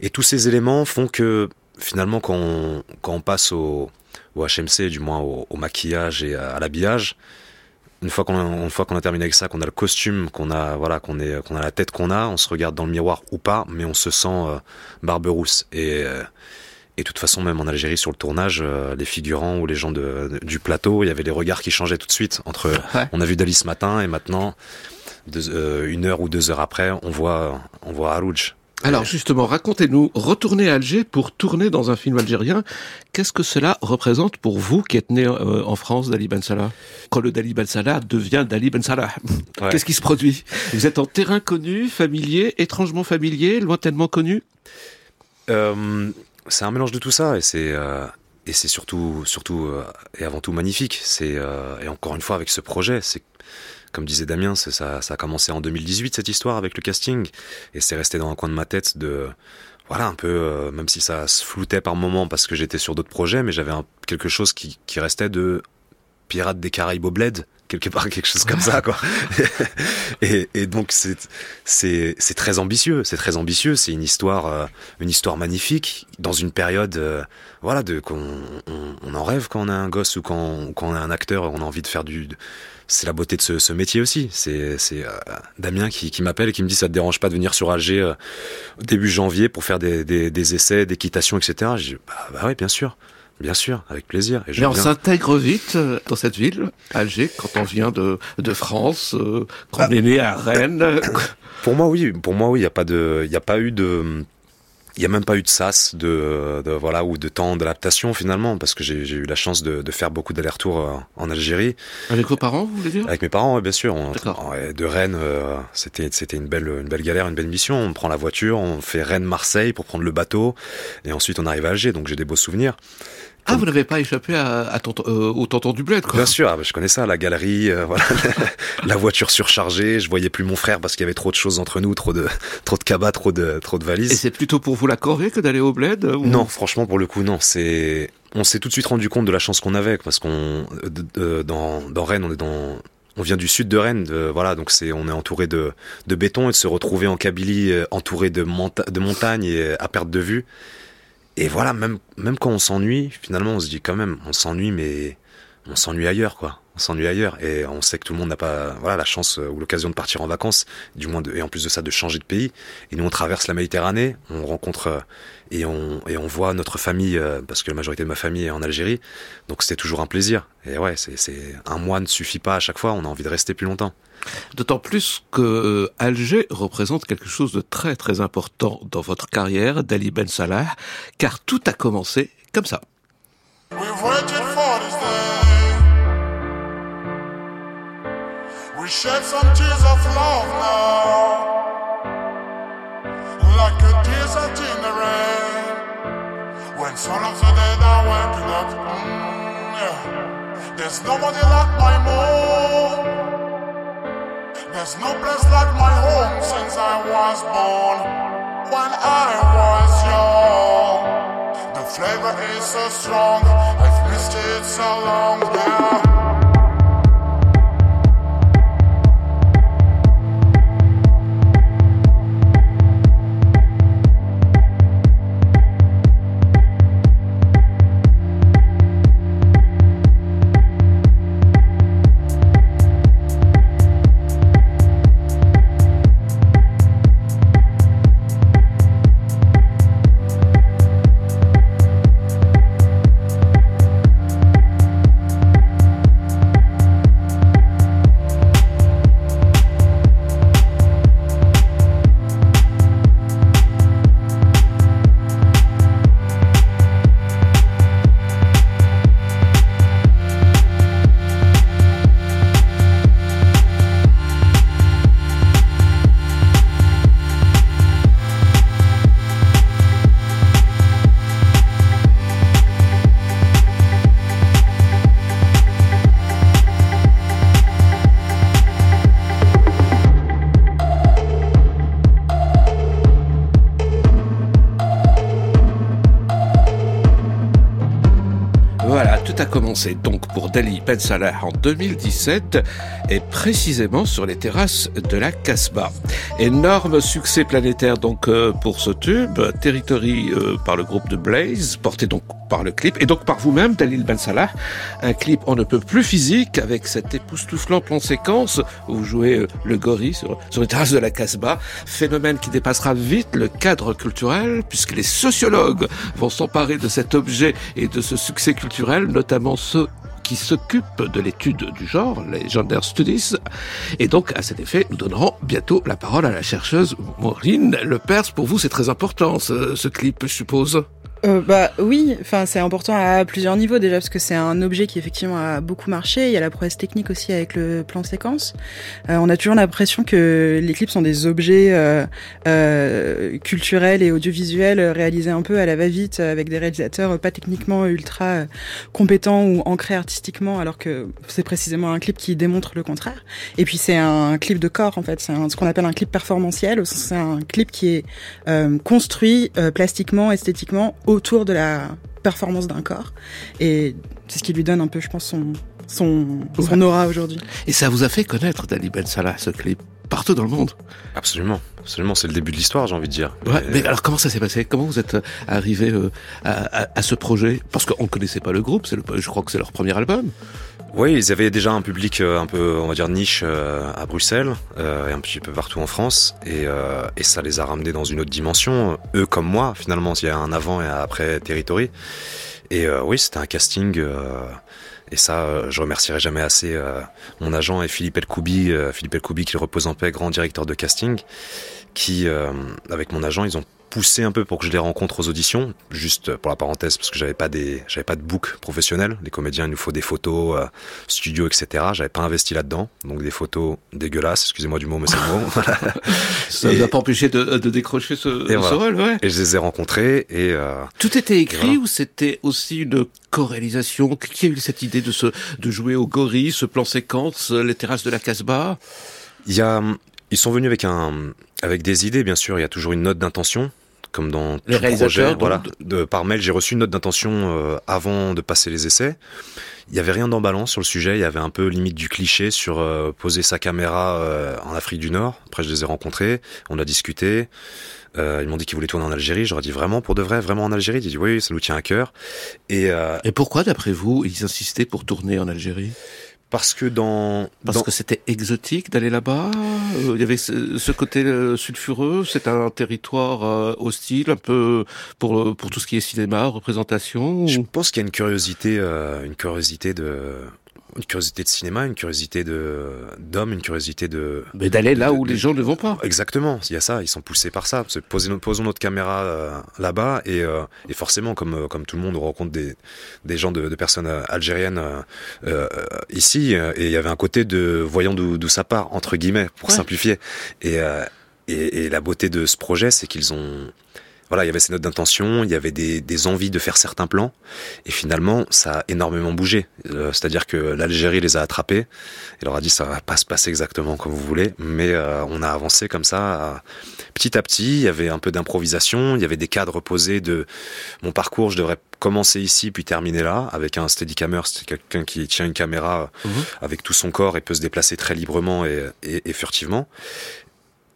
et tous ces éléments font que finalement quand on, quand on passe au au HMC, du moins au, maquillage et à, l'habillage. Une fois qu'on a, a terminé avec ça, qu'on a le costume, qu'on a voilà, qu'on est, qu'on a la tête qu'on a, on se regarde dans le miroir ou pas, mais on se sent euh, barbe rousse. Et euh, et de toute façon, même en Algérie, sur le tournage, euh, les figurants ou les gens de, du plateau, il y avait les regards qui changeaient tout de suite. Entre, on a vu Dali ce matin et maintenant, une heure ou deux heures après, on voit, on voit Harouj. Alors justement, racontez-nous, retourner à Alger pour tourner dans un film algérien, qu'est-ce que cela représente pour vous qui êtes né euh, en France, Dali Ben Salah? Quand le Dali Ben Salah devient Dali Ben Salah, [laughs] qu'est-ce qui se produit? Vous êtes en terrain connu, familier, étrangement familier, lointainement connu? Euh, C'est un mélange de tout ça et c'est... Euh, et c'est surtout, surtout et avant tout magnifique. C'est et encore une fois avec ce projet, c'est comme disait Damien, ça, ça a commencé en 2018 cette histoire avec le casting, et c'est resté dans un coin de ma tête de voilà un peu euh, même si ça se floutait par moments parce que j'étais sur d'autres projets mais j'avais quelque chose qui, qui restait de Pirates des Caraïbes au bled quelque part quelque chose comme ça quoi. [laughs] Et, et donc c'est très ambitieux c'est très ambitieux c'est une histoire euh, une histoire magnifique dans une période euh, voilà de qu'on on, on, en rêve quand on a un gosse ou quand quand on a un acteur on a envie de faire du c'est la beauté de ce, ce métier aussi. C'est euh, Damien qui, qui m'appelle et qui me dit ça te dérange pas de venir sur Alger euh, début janvier pour faire des, des, des essais d'équitation, etc. Je dis bah, bah oui, bien sûr. Bien sûr, avec plaisir. Et Mais on s'intègre vite euh, dans cette ville, Alger, quand on vient de, de France, quand on est né à Rennes. Pour moi, oui. Pour moi, oui. Il n'y a pas de, il y a pas eu de, il n'y a même pas eu de sas de, de voilà ou de temps d'adaptation finalement parce que j'ai eu la chance de, de faire beaucoup d'allers-retours euh, en Algérie. Avec vos parents, vous voulez dire? Avec mes parents, oui, bien sûr. On, de Rennes, euh, c'était c'était une belle une belle galère, une belle mission. On prend la voiture, on fait Rennes-Marseille pour prendre le bateau et ensuite on arrive à Alger. Donc j'ai des beaux souvenirs. Ah, vous n'avez pas échappé à, à euh, au tonton du bled, quoi. Bien sûr, ah, bah, je connais ça, la galerie, euh, voilà, [laughs] la voiture surchargée. Je voyais plus mon frère parce qu'il y avait trop de choses entre nous, trop de, trop de cabas, trop de, trop de valises. Et c'est plutôt pour vous la corvée que d'aller au bled Non, franchement, pour le coup, non. C'est, on s'est tout de suite rendu compte de la chance qu'on avait parce qu'on, dans, dans Rennes, on est dans on vient du sud de Rennes, voilà, donc c'est on est entouré de, de béton et de se retrouver en Kabylie euh, entouré de, de montagnes et à perte de vue, et voilà, même, même quand on s'ennuie, finalement, on se dit quand même, on s'ennuie, mais on s'ennuie ailleurs, quoi. On s'ennuie ailleurs. Et on sait que tout le monde n'a pas voilà, la chance euh, ou l'occasion de partir en vacances, du moins, et en plus de ça, de changer de pays. Et nous, on traverse la Méditerranée, on rencontre euh, et on, et on voit notre famille, euh, parce que la majorité de ma famille est en Algérie. Donc c'était toujours un plaisir. Et ouais, c'est, un mois ne suffit pas à chaque fois, on a envie de rester plus longtemps. D'autant plus que euh, Alger représente quelque chose de très très important dans votre carrière d'Ali Ben Salah, car tout a commencé comme ça. When up, mm, there's nobody like my. There's no place like my home since I was born. When I was young, the flavor is so strong. I've missed it so long now. Dali Ben Salah en 2017 et précisément sur les terrasses de la Casbah. Énorme succès planétaire donc euh, pour ce tube, Territory euh, par le groupe de Blaze, porté donc par le clip et donc par vous-même, Dalil Ben Salah. Un clip on ne peut plus physique avec cet époustouflant plan séquence où vous jouez euh, le gorille sur, sur les terrasses de la Casbah. Phénomène qui dépassera vite le cadre culturel puisque les sociologues vont s'emparer de cet objet et de ce succès culturel, notamment ceux qui s'occupent de l'étude du genre, les Gender Studies. Et donc, à cet effet, nous donnerons bientôt la parole à la chercheuse Maureen Lepers. Pour vous, c'est très important, ce clip, je suppose euh, bah oui, enfin c'est important à plusieurs niveaux déjà parce que c'est un objet qui effectivement a beaucoup marché. Il y a la prouesse technique aussi avec le plan séquence. Euh, on a toujours l'impression que les clips sont des objets euh, euh culturels et audiovisuels réalisés un peu à la va-vite avec des réalisateurs pas techniquement ultra compétents ou ancrés artistiquement, alors que c'est précisément un clip qui démontre le contraire. Et puis c'est un clip de corps en fait, c'est ce qu'on appelle un clip performantiel. C'est un clip qui est construit plastiquement, esthétiquement autour de la performance d'un corps. Et c'est ce qui lui donne un peu, je pense, son, son, son aura aujourd'hui. Et ça vous a fait connaître Dali Ben Salah, ce clip partout dans le monde. Absolument, absolument, c'est le début de l'histoire, j'ai envie de dire. Ouais, mais alors comment ça s'est passé? Comment vous êtes euh, arrivé euh, à, à, à, ce projet? Parce qu'on ne connaissait pas le groupe, c'est le, je crois que c'est leur premier album. Oui, ils avaient déjà un public euh, un peu, on va dire, niche euh, à Bruxelles euh, et un petit peu partout en France. Et, et, ça les a ramenés dans une autre dimension, eux comme moi, finalement. Il y a un avant et un après Territory. Et oui, c'était un casting. et ça, je remercierai jamais assez mon agent et Philippe Elkoubi, Philippe Elkoubi qui repose en paix, grand directeur de casting, qui, avec mon agent, ils ont poussé un peu pour que je les rencontre aux auditions, juste pour la parenthèse, parce que j'avais pas des, j'avais pas de book professionnel. Les comédiens, il nous faut des photos, euh, studio, etc. J'avais pas investi là-dedans, donc des photos dégueulasses. Excusez-moi du mot, mais c'est le mot. [laughs] Ça ne pas empêcher de, de décrocher ce, ce rôle, ouais. Et je les ai rencontrés et euh, tout était écrit ou c'était aussi une co-réalisation? Qui a eu cette idée de se, de jouer au gorille, ce plan séquence, les terrasses de la Casbah? Il y a, ils sont venus avec un, avec des idées, bien sûr. Il y a toujours une note d'intention comme dans les tout projet. Voilà, de, par mail, j'ai reçu une note d'intention euh, avant de passer les essais. Il y avait rien d'emballant sur le sujet. Il y avait un peu limite du cliché sur euh, poser sa caméra euh, en Afrique du Nord. Après, je les ai rencontrés, on a discuté. ils m'ont dit qu'ils voulaient tourner en Algérie. J'aurais dit vraiment pour de vrai, vraiment en Algérie? Ils dit oui, ça nous tient à cœur. Et, Et pourquoi, d'après vous, ils insistaient pour tourner en Algérie? Parce que dans parce que c'était exotique d'aller là-bas. Euh, il y avait ce, côté euh, sulfureux. C'est un territoire euh, hostile, un peu pour pour tout ce qui est cinéma, représentation. Je pense qu'il y a une curiosité, une curiosité de une curiosité de cinéma, une curiosité de d'homme, une curiosité de. Mais d'aller là où les gens ne vont pas. Exactement, il y a ça, ils sont poussés par ça. Posons, posons notre caméra euh, là-bas et, euh, et forcément, comme euh, comme tout le monde, on rencontre des des gens de, de personnes algériennes ici et il y avait un côté de voyons d'où ça part entre guillemets pour simplifier et, et et la beauté de ce projet, c'est qu'ils ont voilà, il y avait ces notes d'intention, il y avait des, des, envies de faire certains plans, et finalement, ça a énormément bougé. Euh, c'est-à-dire que l'Algérie les a attrapés, et leur a dit ça va pas se passer exactement comme vous voulez, mais euh, on a avancé comme ça, petit à petit. Il y avait un peu d'improvisation, il y avait des cadres posés de mon parcours, je devrais commencer ici puis terminer là avec un steadicammer, c'est quelqu'un qui tient une caméra mhm. avec tout son corps et peut se déplacer très librement et, et, et furtivement.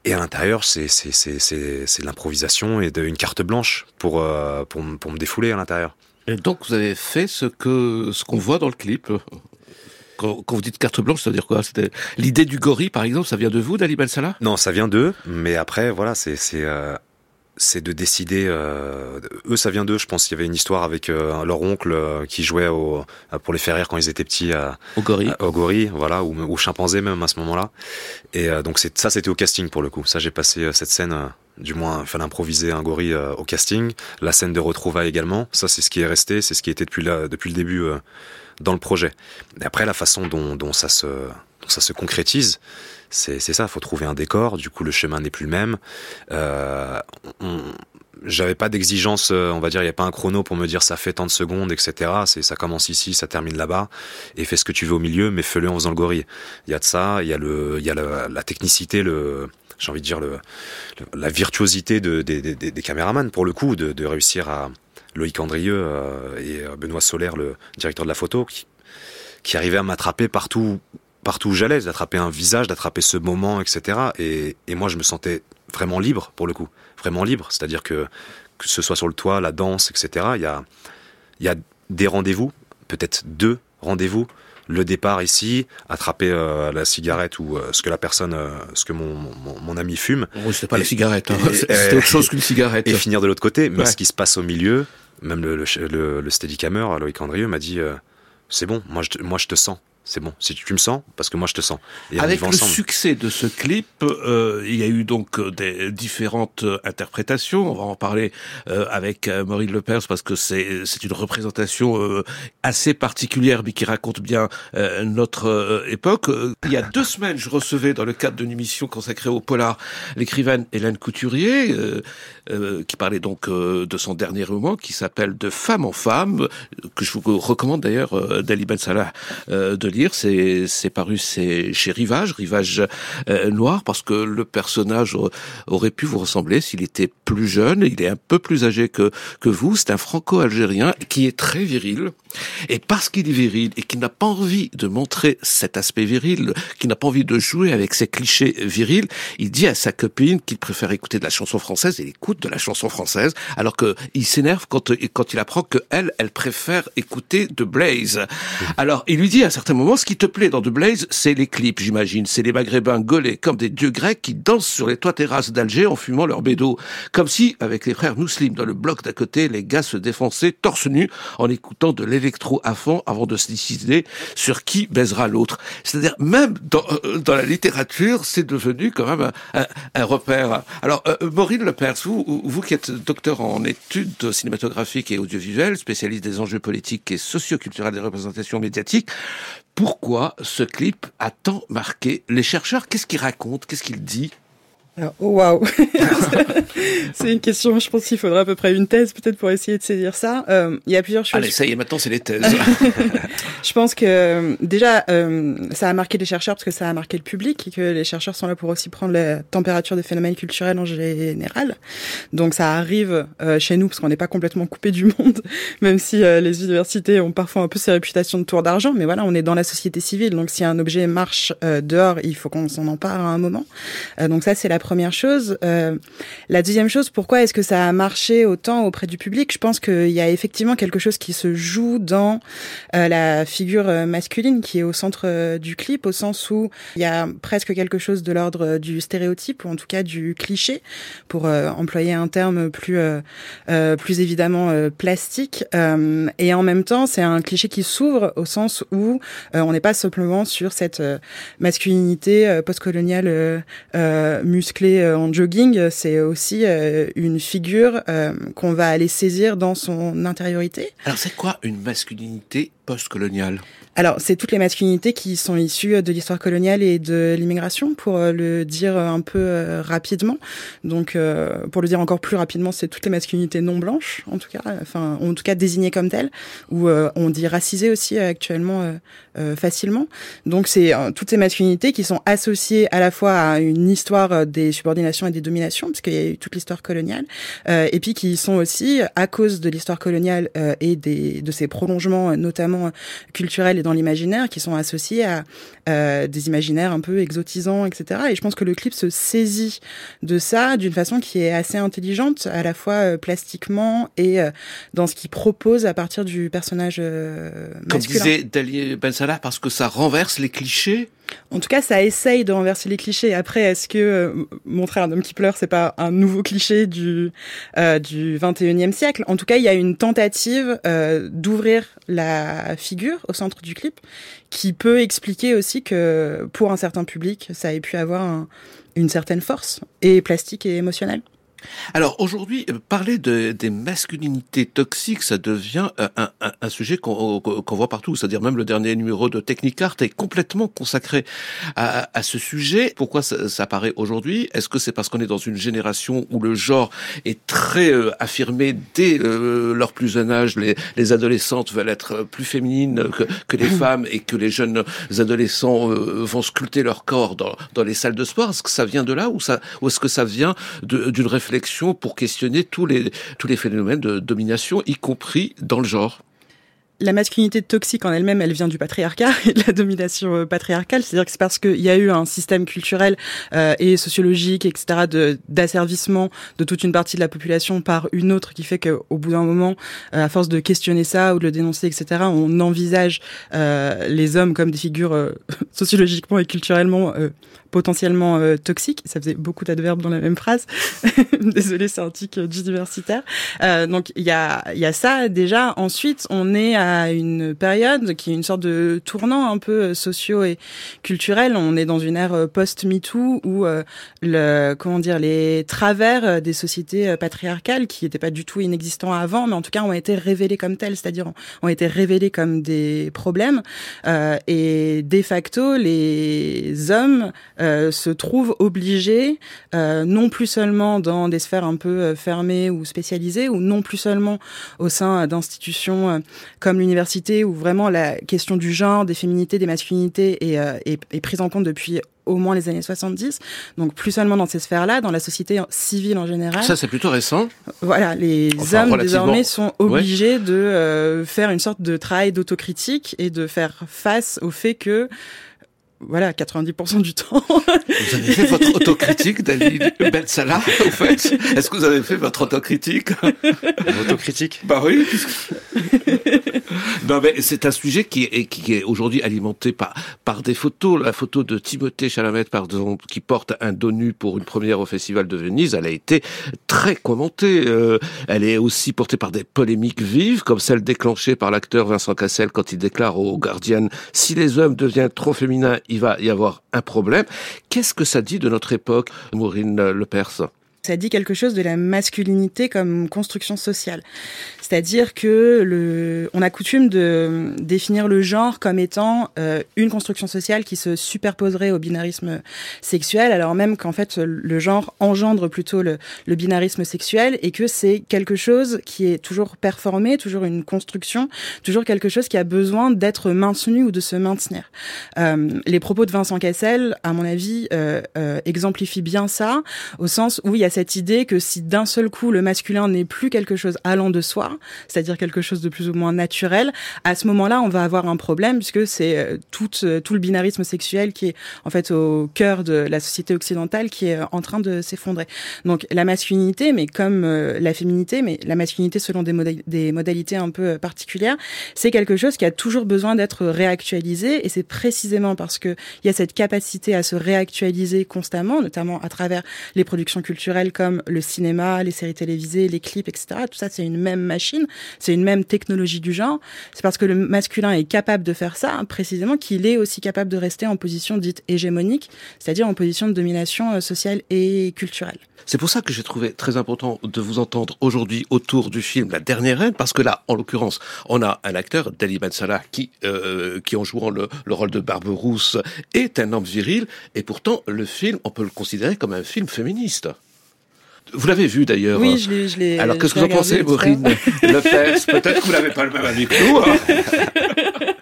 Et à l'intérieur, c'est de l'improvisation et d'une carte blanche pour euh, pour pour me défouler à l'intérieur. Et donc vous avez fait ce que ce qu'on voit dans le clip. Quand, vous dites carte blanche, ça veut dire quoi? C'était l'idée du gorille, par exemple, ça vient de vous, d'Ali Ben Salah? Non, ça vient d'eux, mais après, voilà, c'est c'est euh, c'est de décider. Euh, eux, ça vient d'eux. Je pense qu'il y avait une histoire avec euh, leur oncle euh, qui jouait au, pour les faire rire quand ils étaient petits. au gorille. au gorille, voilà, ou au chimpanzé même à ce moment-là. Et donc c'est ça, c'était au casting pour le coup. Ça, j'ai passé cette scène. du moins, il fallait improviser un gorille au casting. La scène de retrouvailles également. Ça, c'est ce qui est resté. C'est ce qui était depuis là, depuis le début dans le projet. Et après, la façon dont, dont ça se dont ça se concrétise c'est ça, faut trouver un décor, du coup le chemin n'est plus le même. Euh, j'avais pas d'exigence, euh, on va dire, il n'y a pas un chrono pour me dire ça fait tant de secondes, etc. C'est ça commence ici, ça termine là-bas, et fais ce que tu veux au milieu, mais fais-le en faisant le gorille. Il y a de ça, il y a le, il y a la technicité, le, j'ai envie de dire le, la virtuosité de, des, des, caméramans pour le coup, de, de réussir à Loïc Andrieux euh, et Benoît Solaire, le directeur de la photo, qui, qui arrivait à m'attraper partout partout où j'allais, d'attraper un visage, d'attraper ce moment, etc. Et, et, moi, je me sentais vraiment libre, pour le coup. Vraiment libre. C'est-à-dire que, que ce soit sur le toit, la danse, etc., il y a, y a des rendez-vous, peut-être deux rendez-vous. Le départ ici, attraper euh, la cigarette ou euh, ce que la personne, euh, ce que mon, mon, mon, ami fume. Oui, c'était pas la cigarette, hein. [laughs] c'était autre chose qu'une cigarette. Et finir de l'autre côté. Mais ce qui se passe au milieu, même le, le, le, le steadicammer, Loïc Andrieux, m'a dit, c'est bon, moi je, moi je te sens c'est bon. Si tu me sens, parce que moi je te sens. Et Avec le succès de ce clip, euh, il y a eu donc euh, des différentes euh, interprétations. On va en parler euh, avec Maureen Lepers parce que c'est c'est une représentation euh, assez particulière, mais qui raconte bien notre époque. Il y a deux semaines, je recevais dans le cadre d'une émission consacrée au polar l'écrivaine Hélène Couturier, qui parlait donc de son dernier roman qui s'appelle De femme en femme, que je vous recommande d'ailleurs d'Ali Ben Salah de lire. C'est paru c'est chez Rivage, Rivage euh, Noir, parce que le personnage aurait pu vous ressembler s'il était plus jeune. Il est un peu plus âgé que, que vous. C'est un franco-algérien qui est très viril. Et parce qu'il est viril et qu'il n'a pas envie de montrer cet aspect viril, qu'il n'a pas envie de jouer avec ses clichés virils, il dit à sa copine qu'il préfère écouter de la chanson française et il écoute de la chanson française, alors que il s'énerve quand, quand il apprend que elle, elle préfère écouter de Blaze. Alors, il lui dit à un certain moment, ce qui te plaît dans The Blaze, c'est les clips, j'imagine. C'est les maghrébins gaulés comme des dieux grecs qui dansent sur les toits terrasses d'Alger en fumant leur bédo. Comme si, avec les frères musulmans dans le bloc d'à côté, les gars se défonçaient torse nu en écoutant de l'électro à fond avant de se décider sur qui baisera l'autre. C'est-à-dire même dans, euh, dans la littérature, c'est devenu quand même un, un, repère. Alors, euh, Maureen Lepers, vous, vous qui êtes docteur en études cinématographiques et audiovisuelles, spécialiste des enjeux politiques et socioculturels des représentations médiatiques, pourquoi ce clip a tant marqué les chercheurs? Qu'est-ce qu'il raconte? Qu'est-ce qu'il dit? Oh waouh [laughs] C'est une question, je pense qu'il faudra à peu près une thèse peut-être pour essayer de saisir ça. Euh, il y a plusieurs choses. Allez, ça y est, maintenant c'est les thèses. [laughs] je pense que euh, déjà, euh, ça a marqué les chercheurs parce que ça a marqué le public et que les chercheurs sont là pour aussi prendre la température des phénomènes culturels en général. Donc ça arrive euh, chez nous parce qu'on n'est pas complètement coupé du monde, [laughs] même si les universités ont parfois un peu ces réputations de tour d'argent. Mais voilà, on est dans la société civile, donc si un objet marche dehors, il faut qu'on s'en empare à un moment. donc ça, c'est la première chose. Euh, la deuxième chose, pourquoi est-ce que ça a marché autant auprès du public? Je pense qu'il y a effectivement quelque chose qui se joue dans euh, la figure euh, masculine qui est au centre du clip, au sens où il y a presque quelque chose de l'ordre du stéréotype ou en tout cas du cliché, pour employer un terme plus plus évidemment plastique. et en même temps, c'est un cliché qui s'ouvre au sens où on n'est pas simplement sur cette masculinité postcoloniale musclée euh, en jogging, c'est aussi euh, une figure euh, qu'on va aller saisir dans son intériorité. Alors c'est quoi une masculinité postcoloniale? Alors, c'est toutes les masculinités qui sont issues de l'histoire coloniale et de l'immigration, pour le dire un peu rapidement. Donc, pour le dire encore plus rapidement, c'est toutes les masculinités non blanches, en tout cas, enfin, en tout cas désignées comme telles, ou on dit racisées aussi actuellement facilement. Donc, c'est toutes ces masculinités qui sont associées à la fois à une histoire des subordinations et des dominations, parce qu'il y a eu toute l'histoire coloniale, et puis qui sont aussi, à cause de l'histoire coloniale et des, de ses prolongements, notamment culturels dans l'imaginaire qui sont associés à euh, des imaginaires un peu exotisants, etc. Et je pense que le clip se saisit de ça d'une façon qui est assez intelligente, à la fois euh, plastiquement et euh, dans ce qu'il propose à partir du personnage masculin. Comme disait Dali Ben Salah, parce que ça renverse les clichés en tout cas, ça essaye de renverser les clichés. Après, est-ce que euh, montrer un homme qui pleure, c'est pas un nouveau cliché du euh, du 21e siècle? En tout cas, il y a une tentative euh, d'ouvrir la figure au centre du clip, qui peut expliquer aussi que pour un certain public, ça ait pu avoir une certaine force et plastique et émotionnelle. Alors aujourd'hui, euh, parler de, des masculinités toxiques, ça devient euh, un, un, un sujet qu'on voit partout. C'est-à-dire même le dernier numéro de Technicart est complètement consacré à, à ce sujet. Pourquoi ça, ça apparaît aujourd'hui? Est-ce que c'est parce qu'on est dans une génération où le genre est très euh, affirmé dès leur plus jeune âge? Les, les, adolescentes veulent être plus féminines que, que les [coughs] femmes et que les jeunes adolescents vont sculpter leur corps dans, dans les salles de sport Est-ce que ça vient de là ou, ça, ou est-ce que ça vient d'une réflexion pour questionner tous les, tous les phénomènes de domination, y compris dans le genre la masculinité toxique en elle-même, elle vient du patriarcat [laughs] et de la domination euh, patriarcale. C'est-à-dire que c'est parce qu'il y a eu un système culturel euh, et sociologique, etc., d'asservissement de toute une partie de la population par une autre, qui fait qu'au bout d'un moment, euh, à force de questionner ça ou de le dénoncer, etc., on envisage les hommes comme des figures [laughs] sociologiquement et culturellement potentiellement euh, toxique. Ça faisait beaucoup d'adverbes dans la même phrase. [laughs] Désolée, c'est un tic universitaire. Euh, donc il y a, y a ça déjà. Ensuite, on est à une période qui est une sorte de tournant un peu euh, socio et culturel. On est dans une ère euh, post-MeToo où le comment dire les travers des sociétés patriarcales qui n'étaient pas du tout inexistants avant, mais en tout cas ont été révélés comme tels, c'est-à-dire ont été révélés comme des problèmes. et de facto, les hommes euh, se trouvent obligés, euh, non plus seulement dans des sphères un peu euh, fermées ou spécialisées, ou non plus seulement au sein d'institutions comme l'université, où vraiment la question du genre, des féminités, des masculinités est, est, est prise en compte depuis au moins les années 70. Donc plus seulement dans ces sphères-là, dans la société civile en général. Ça, c'est plutôt récent. Voilà, les hommes désormais sont obligés de faire une sorte de travail d'autocritique et de faire face au fait que voilà, 90% du temps. Vous avez fait votre [laughs] autocritique, Dali Salah, au fait Est-ce que vous avez fait votre autocritique Autocritique? Bah oui. non, mais c'est un sujet qui est, qui est aujourd'hui alimenté par, par des photos. La photo de Timothée Chalamet, par exemple, qui porte un dos nu pour une première au Festival de Venise, elle a été très commentée. Euh, elle est aussi portée par des polémiques vives, comme celle déclenchée par l'acteur Vincent Cassel quand il déclare au Guardian si les hommes deviennent trop féminins, il va y avoir un problème. Qu'est-ce que ça dit de notre époque, Maureen Lepers? Ça dit quelque chose de la masculinité comme construction sociale. C'est-à-dire que le, on a coutume de définir le genre comme étant euh, une construction sociale qui se superposerait au binarisme sexuel, alors même qu'en fait le genre engendre plutôt le, le binarisme sexuel et que c'est quelque chose qui est toujours performé, toujours une construction, toujours quelque chose qui a besoin d'être maintenu ou de se maintenir. Euh, les propos de Vincent Cassel, à mon avis, euh, euh, exemplifient bien ça, au sens où il y a cette idée que si d'un seul coup le masculin n'est plus quelque chose allant de soi, c'est-à-dire quelque chose de plus ou moins naturel, à ce moment-là, on va avoir un problème puisque c'est euh, tout, euh, tout le binarisme sexuel qui est en fait au cœur de la société occidentale qui est euh, en train de s'effondrer. Donc la masculinité, mais comme la féminité, mais la masculinité selon des, modalités un peu particulières, c'est quelque chose qui a toujours besoin d'être réactualisé et c'est précisément parce que il y a cette capacité à se réactualiser constamment, notamment à travers les productions culturelles comme le cinéma, les séries télévisées, les clips, etc. Tout ça, c'est une même machine c'est une même technologie du genre. C'est parce que le masculin est capable de faire ça, précisément, qu'il est aussi capable de rester en position dite hégémonique, c'est-à-dire en position de domination euh, sociale et culturelle. C'est pour ça que j'ai trouvé très important de vous entendre aujourd'hui autour du film La Dernière Reine, parce que là, en l'occurrence, on a un acteur, Dali Ben Salah, qui, euh, qui en jouant le, le rôle de Barberousse, est un homme viril, et pourtant, le film, on peut le considérer comme un film féministe. Vous l'avez vu d'ailleurs. Oui, je l'ai. Je l'ai Alors qu'est-ce que vous en pensez, Maureen Lepers [laughs] Peut-être que vous n'avez pas le même avis que nous. Hein.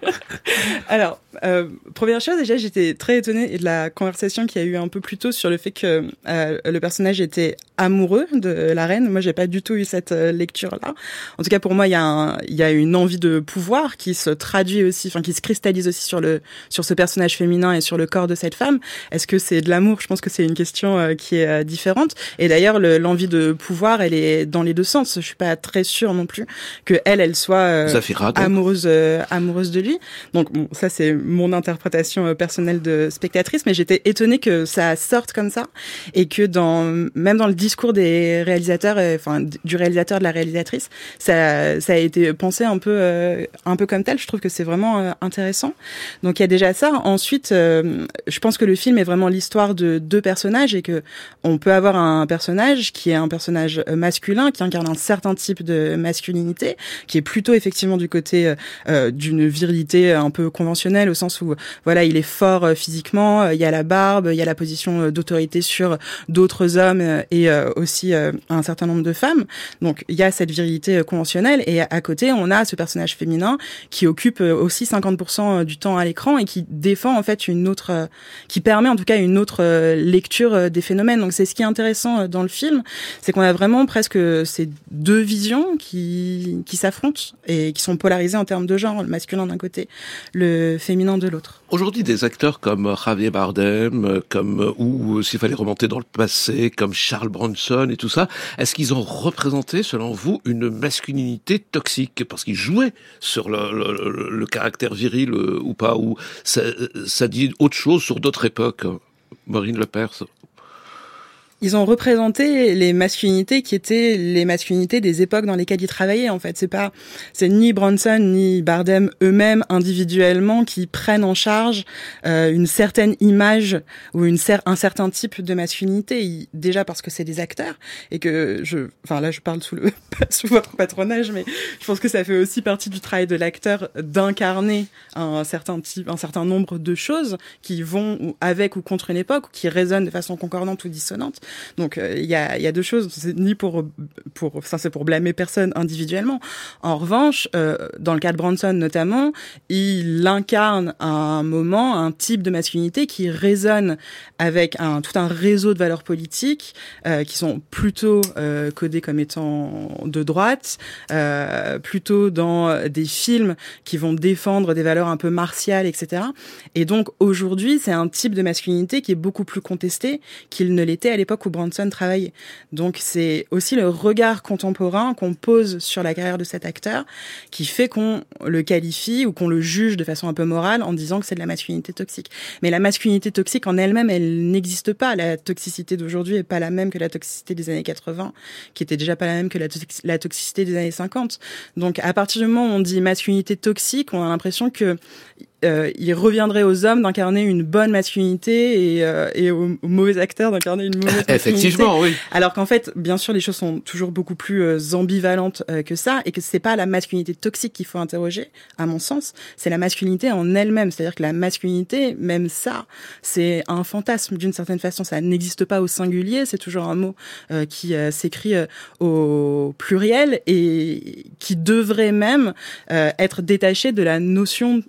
[laughs] Alors, euh, première chose, déjà, j'étais très étonnée de la conversation qu'il y a eu un peu plus tôt sur le fait que euh, le personnage était amoureux de la reine. Moi, j'ai pas du tout eu cette euh, lecture-là. En tout cas, pour moi, il y, a un, y a une envie de pouvoir qui se traduit aussi, enfin, qui se cristallise aussi sur le sur ce personnage féminin et sur le corps de cette femme. Est-ce que c'est de l'amour? Je pense que c'est une question euh, qui est différente. Et d'ailleurs, l'envie de pouvoir, elle est dans les deux sens. Je suis pas très sûre non plus que elle, elle soit amoureuse amoureuse de lui. Donc bon, ça, c'est mon interprétation personnelle de spectatrice, mais j'étais étonnée que ça sorte comme ça et que dans même dans le discours des réalisateurs, euh, enfin du réalisateur de la réalisatrice, ça, ça a été pensé un peu, euh, un peu comme tel. Je trouve que c'est vraiment euh, intéressant. Donc il y a déjà ça. Ensuite, je pense que le film est vraiment l'histoire de deux personnages et que on peut avoir un personnage qui est un personnage masculin qui incarne un certain type de masculinité, qui est plutôt effectivement du côté d'une virilité un peu conventionnelle au sens où voilà il est fort physiquement, il y a la barbe, il y a la position d'autorité sur d'autres hommes et euh, aussi euh, un certain nombre de femmes. Donc il y a cette virilité euh, conventionnelle et à côté on a ce personnage féminin qui occupe aussi 50% du temps à l'écran et qui défend en fait une autre, qui permet en tout cas une autre lecture des phénomènes. Donc c'est ce qui est intéressant dans le film, c'est qu'on a vraiment presque ces deux visions qui qui s'affrontent et qui sont polarisées en termes de genre, le masculin d'un côté, le féminin de l'autre. Aujourd'hui, des acteurs comme Javier Bardem, comme ou s'il fallait remonter dans le passé, comme Charles Bronson et tout ça, est-ce qu'ils ont représenté, selon vous, une masculinité toxique? Parce qu'ils jouaient sur le, caractère viril euh, ou pas, ou ça, ça dit autre chose sur d'autres époques Maureen Lepers ils ont représenté les masculinités qui étaient les masculinités des époques dans lesquelles ils travaillaient en fait. C'est pas c'est ni Bronson ni Bardem eux-mêmes individuellement qui prennent en charge euh, une certaine image ou une un certain type de masculinité. Déjà parce que c'est des acteurs et que je enfin là je parle sous le [laughs] sous votre patronage mais je pense que ça fait aussi partie du travail de l'acteur d'incarner un certain type un certain nombre de choses qui vont avec ou contre une époque qui résonnent de façon concordante ou dissonante Donc euh, il y, a, deux choses. C'est ni pour pour ça c'est pour blâmer personne individuellement. En revanche, euh, dans le cas de Branson notamment, il incarne à un moment un type de masculinité qui résonne avec un tout un réseau de valeurs politiques euh, qui sont plutôt codées comme étant de droite, plutôt dans des films qui vont défendre des valeurs un peu martiales, etc. Et donc aujourd'hui, c'est un type de masculinité qui est beaucoup plus contesté qu'il ne l'était à l'époque où Branson travaillait. Donc c'est aussi le regard contemporain qu'on pose sur la carrière de cet acteur qui fait qu'on le qualifie ou qu'on le juge de façon un peu morale en disant que c'est de la masculinité toxique. Mais la masculinité toxique en elle-même, elle, n'existe pas. La toxicité d'aujourd'hui est pas la même que la toxicité des années 80, qui était déjà pas la même que la, la toxicité des années 50. Donc à partir du moment où on dit masculinité toxique, on a l'impression que euh, il reviendrait aux hommes d'incarner une bonne masculinité et, euh, et aux, mauvais acteurs d'incarner une mauvaise [laughs] masculinité. Effectivement, oui. Alors qu'en fait, bien sûr, les choses sont toujours beaucoup plus euh, ambivalentes euh, que ça et que c'est pas la masculinité toxique qu'il faut interroger, à mon sens, c'est la masculinité en elle-même. C'est-à-dire que la masculinité, même ça, c'est un fantasme d'une certaine façon. Ça n'existe pas au singulier, c'est toujours un mot euh, qui s'écrit au pluriel et qui devrait même être détaché de la notion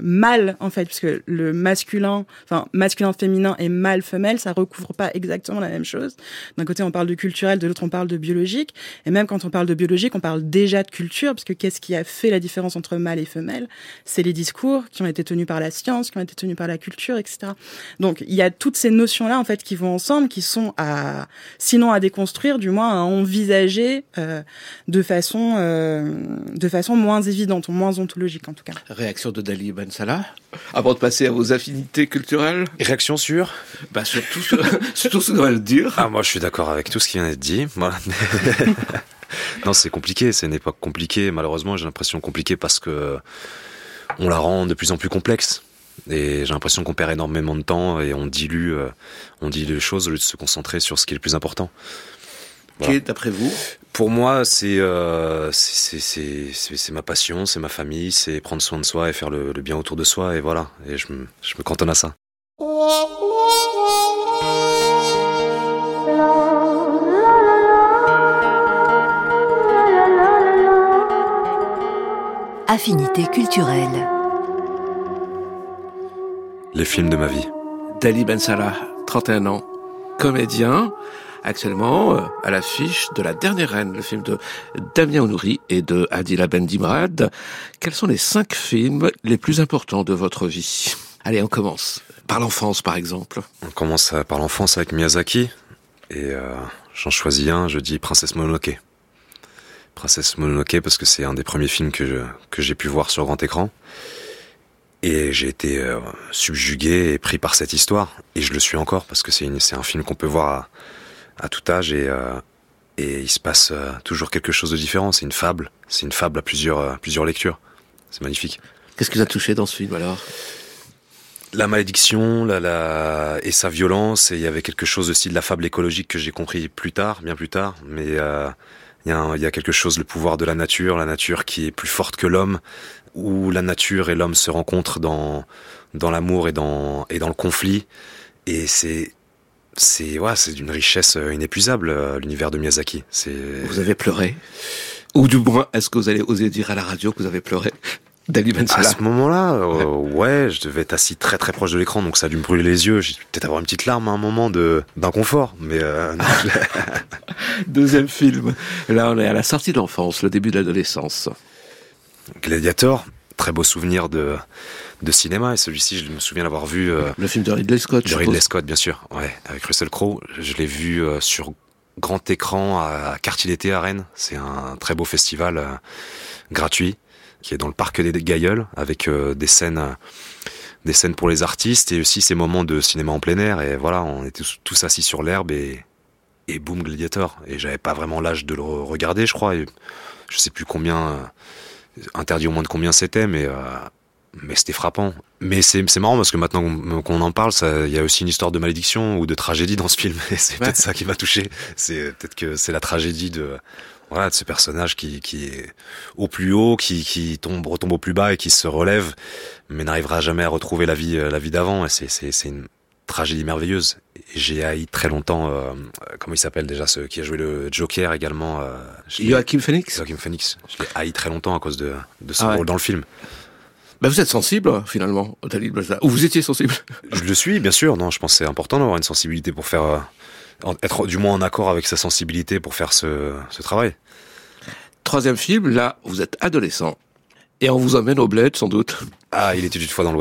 mâle en fait puisque le masculin enfin masculin féminin et mâle femelle ça recouvre pas exactement la même chose. D'un côté on parle de culturel de l'autre on parle de biologique. Et même quand on parle de biologique on parle déjà de culture parce que qu'est-ce qui a fait la différence entre mâle et femelle? C'est les discours qui ont été tenus par la science qui ont été tenus par la culture etc donc il y a toutes ces notions là en fait qui vont ensemble qui sont à sinon à déconstruire du moins à envisager euh, de façon euh, de façon moins évidente moins ontologique en tout cas. Réaction de Dali ben Salah, avant de passer à vos affinités culturelles. Réaction sur Bah sur tout ce, [laughs] sur tout ce qu'on va le dire. Ah moi je suis d'accord avec tout ce qui vient d'être dit. Voilà. [laughs] non c'est compliqué, c'est une époque compliquée. Malheureusement j'ai l'impression compliquée parce que on la rend de plus en plus complexe. Et j'ai l'impression qu'on perd énormément de temps et on dilue, euh, on dilue les choses au lieu de se concentrer sur ce qui est le plus important. Voilà. Qui est d'après vous pour moi, c'est euh, c'est ma passion, c'est ma famille, c'est prendre soin de soi et faire le, le, bien autour de soi, et voilà. Et je me, je me cantonne à ça. Affinité culturelle. Les films de ma vie. Dali Ben Salah, 31 ans, comédien, actuellement euh, à l'affiche de La Dernière Reine, le film de Damien Onouri et de Adila Bendimrad. Quels sont les cinq films les plus importants de votre vie? Allez, on commence. Par l'enfance, par exemple. On commence par l'enfance avec Miyazaki. Et euh, j'en choisis un, je dis Princesse Mononoke. Princesse Mononoke parce que c'est un des premiers films que, que j'ai pu voir sur grand écran. Et j'ai été euh, subjugué et pris par cette histoire. Et je le suis encore parce que c'est un film qu'on peut voir à, à tout âge et, euh, et il se passe euh, toujours quelque chose de différent. C'est une fable. C'est une fable à plusieurs, euh, plusieurs lectures. C'est magnifique. Qu'est-ce qui vous a touché dans ce film alors? La malédiction, la, la, et sa violence, et il y avait quelque chose aussi de la fable écologique que j'ai compris plus tard, bien plus tard, mais euh, il, y y a quelque chose, le pouvoir de la nature, la nature qui est plus forte que l'homme, où la nature et l'homme se rencontrent dans, dans l'amour et dans, et dans le conflit, et c'est c'est ouais, c'est d'une richesse euh, inépuisable euh, l'univers de Miyazaki. C'est Vous avez pleuré Ou du moins, est-ce que vous allez oser dire à la radio que vous avez pleuré Dali Ben À ce moment-là, euh, ouais, je devais être assis très très proche de l'écran, donc ça a dû me brûler les yeux. J'ai peut-être avoir une petite larme à un moment de d'inconfort, mais euh, [laughs] deuxième film. Là, on est à la sortie de l'enfance, le début de l'adolescence. Gladiator, très beau souvenir de de cinéma et celui-ci je me souviens l'avoir vu euh, le film de Ridley Scott de Ridley Scott bien sûr ouais avec Russell Crowe. Je l'ai vu euh, sur grand écran à Quartier d'été à Rennes. C'est un très beau festival euh, gratuit qui est dans le parc des Gailleuls avec des scènes des scènes pour les artistes et aussi ces moments de cinéma en plein air. Et voilà on était tous assis sur l'herbe et et boum Gladiator. Et j'avais pas vraiment l'âge de le regarder je crois. Et je sais plus combien interdit au moins de combien c'était mais mais c'était frappant. Mais c'est marrant parce que maintenant qu'on en parle, il y a aussi une histoire de malédiction ou de tragédie dans ce film. [laughs] Et c'est peut-être ça qui m'a touché. C'est peut-être que c'est la tragédie de voilà de ce personnage qui, qui est au plus haut, qui, qui tombe retombe au plus bas et qui se relève, mais n'arrivera jamais à retrouver la vie la vie d'avant. Et c'est une tragédie merveilleuse. j'ai haï très longtemps, euh, comment il s'appelle déjà, ce qui a joué le Joker également. Euh, Joachim Phoenix Joaquin Phoenix. Je l'ai haï très longtemps à cause de, de son Ah ouais. rôle dans le film. Bah, Vous êtes sensible, finalement, Dalil Blaza. Ou vous étiez sensible Je le suis, bien sûr. Non, je pense que c'est important d'avoir une sensibilité pour faire, euh, être du moins en accord avec sa sensibilité pour faire ce, ce travail. Troisième film, là, vous êtes adolescent. Et on vous emmène au bled, sans doute. Ah, il était une fois dans.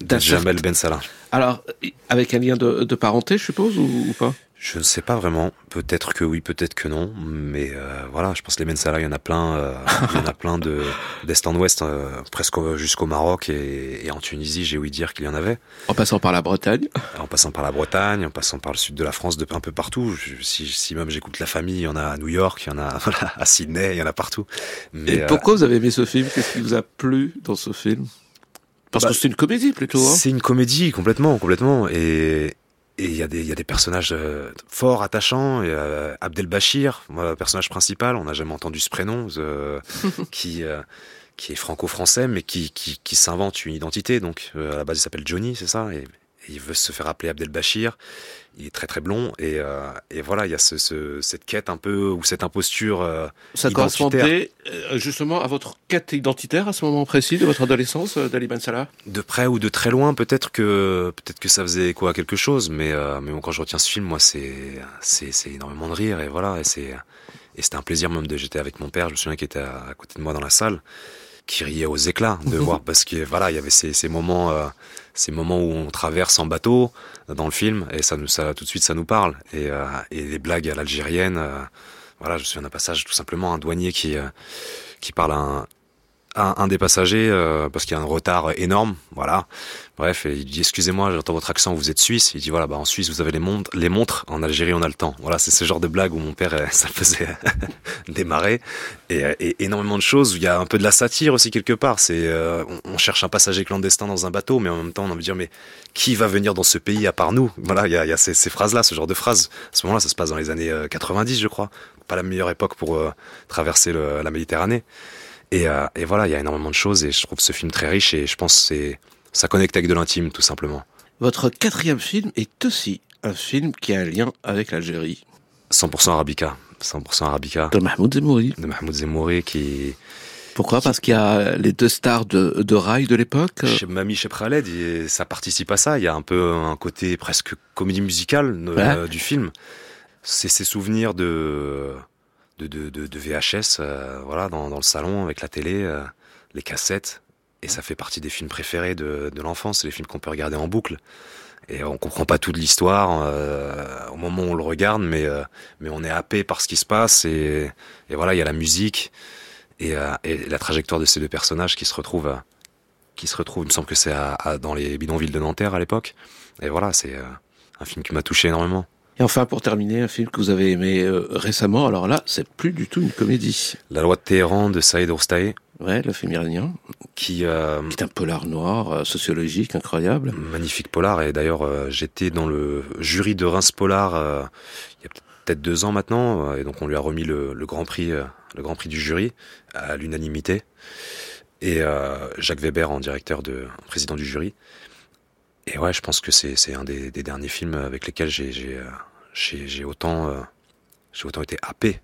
D'un Jamel Ben Salah. Alors, avec un lien de, de parenté, je suppose, ou, ou pas? Je ne sais pas vraiment. Peut-être que oui, peut-être que non. Mais euh, voilà, je pense que les Salah, il y en a plein. euh, [laughs] il y en a plein de d'est en ouest, euh, presque au- jusqu'au Maroc et, et en Tunisie. J'ai ouï dire qu'il y en avait. En passant par la Bretagne. [laughs] En passant par la Bretagne, en passant par le sud de la France, de un peu partout. Je- si, si même j'écoute la famille, il y en a à New York, il y en a [laughs] voilà, à Sydney, il y en a partout. Mais Et euh, pourquoi vous avez aimé ce film? Qu'est-ce qui vous a plu dans ce film? Parce Bah, que c'est une comédie, plutôt. Hein C'est une comédie complètement, complètement. Et et il y a des il y a des personnages euh, forts, attachants. Et, euh, Abdel Bachir, moi, le personnage principal, on n'a jamais entendu ce prénom, euh, [laughs] qui euh, qui est franco-français, mais qui qui, qui s'invente une identité. Donc euh, à la base, il s'appelle Johnny, c'est ça? Et, et il veut se faire appeler Abdel Bachir. Il est très très blond et, euh, et voilà, il y a ce, ce- cette quête un peu ou cette imposture. euh, Ça correspondait euh, justement à votre quête identitaire à ce moment précis de votre adolescence, euh, d'Ali Ben Salah? De près ou de très loin, peut-être que peut-être que ça faisait à quelque chose, mais euh, mais bon, quand je retiens ce film, moi c'est c'est c'est énormément de rire et voilà, et c'est et c'était un plaisir même de j'étais avec mon père, je me souviens qu'il était à, à côté de moi dans la salle, qui riait aux éclats de [laughs] voir parce que voilà, il y avait ces ces moments ces moments où on traverse en bateau dans le film et ça nous ça tout de suite ça nous parle. Et euh, et les blagues à l'algérienne, euh, voilà, je me souviens d'un passage tout simplement un douanier qui euh, qui parle à un un, un des passagers euh, parce qu'il y a un retard énorme, voilà. Bref, et il dit excusez-moi, j'entends votre accent, vous êtes suisse. Il dit voilà, bah en Suisse vous avez les montres, les montres, en Algérie on a le temps. Voilà, c'est ce genre de blague où mon père euh, [laughs] ça faisait [laughs] démarrer et, euh, et énormément de choses. Il y a un peu de la satire aussi quelque part. C'est euh, on, on cherche un passager clandestin dans un bateau, mais en même temps on a envie de dire mais qui va venir dans ce pays à part nous? Voilà, il y a, il y a ces, ces phrases-là, ce genre de phrases. À ce moment-là, ça se passe dans les années euh, 90, je crois. Pas la meilleure époque pour euh, traverser le- la Méditerranée. Et, euh, et voilà, il y a énormément de choses et je trouve ce film très riche et je pense que c'est ça connecte avec de l'intime tout simplement. Votre quatrième film est aussi un film qui a un lien avec l'Algérie, 100% Arabica, 100% Arabica de Mahmoud Zemouri. de Mahmoud Zemouri qui Pourquoi? Parce qu'il y a les deux stars de, de rail de l'époque. chez Mami chez Khaled, et ça participe à ça. Il y a un peu un côté presque comédie musicale euh, du film. C'est ses souvenirs de de, de, de, VHS, euh, voilà, dans, dans le salon avec la télé, euh, les cassettes. Et ça fait partie des films préférés de, de l'enfance, c'est les films qu'on peut regarder en boucle. Et on comprend pas toute l'histoire euh, au moment où on le regarde, mais mais on est happé par ce qui se passe et, et voilà, il y a la musique et, la trajectoire de ces deux personnages qui se retrouvent, qui se retrouvent. Il me semble que c'est dans les bidonvilles de Nanterre à l'époque. Et voilà, c'est un film qui m'a touché énormément. Et enfin, pour terminer, un film que vous avez aimé euh, récemment. Alors là, c'est plus du tout une comédie. La loi de Téhéran de Saïd Ourstaé, Ouais, le film iranien, qui euh, qui est un polar noir, euh, sociologique, incroyable. magnifique polar. Et d'ailleurs, euh, j'étais dans le jury de Reims Polar euh, il y a peut-être deux ans maintenant, euh, et donc on lui a remis le, le grand prix, euh, le grand prix du jury à l'unanimité. Et euh, Jacques Weber en directeur de en président du jury. Et ouais, je pense que c'est un des, derniers films avec lesquels j'ai euh, autant euh, j'ai autant été happé,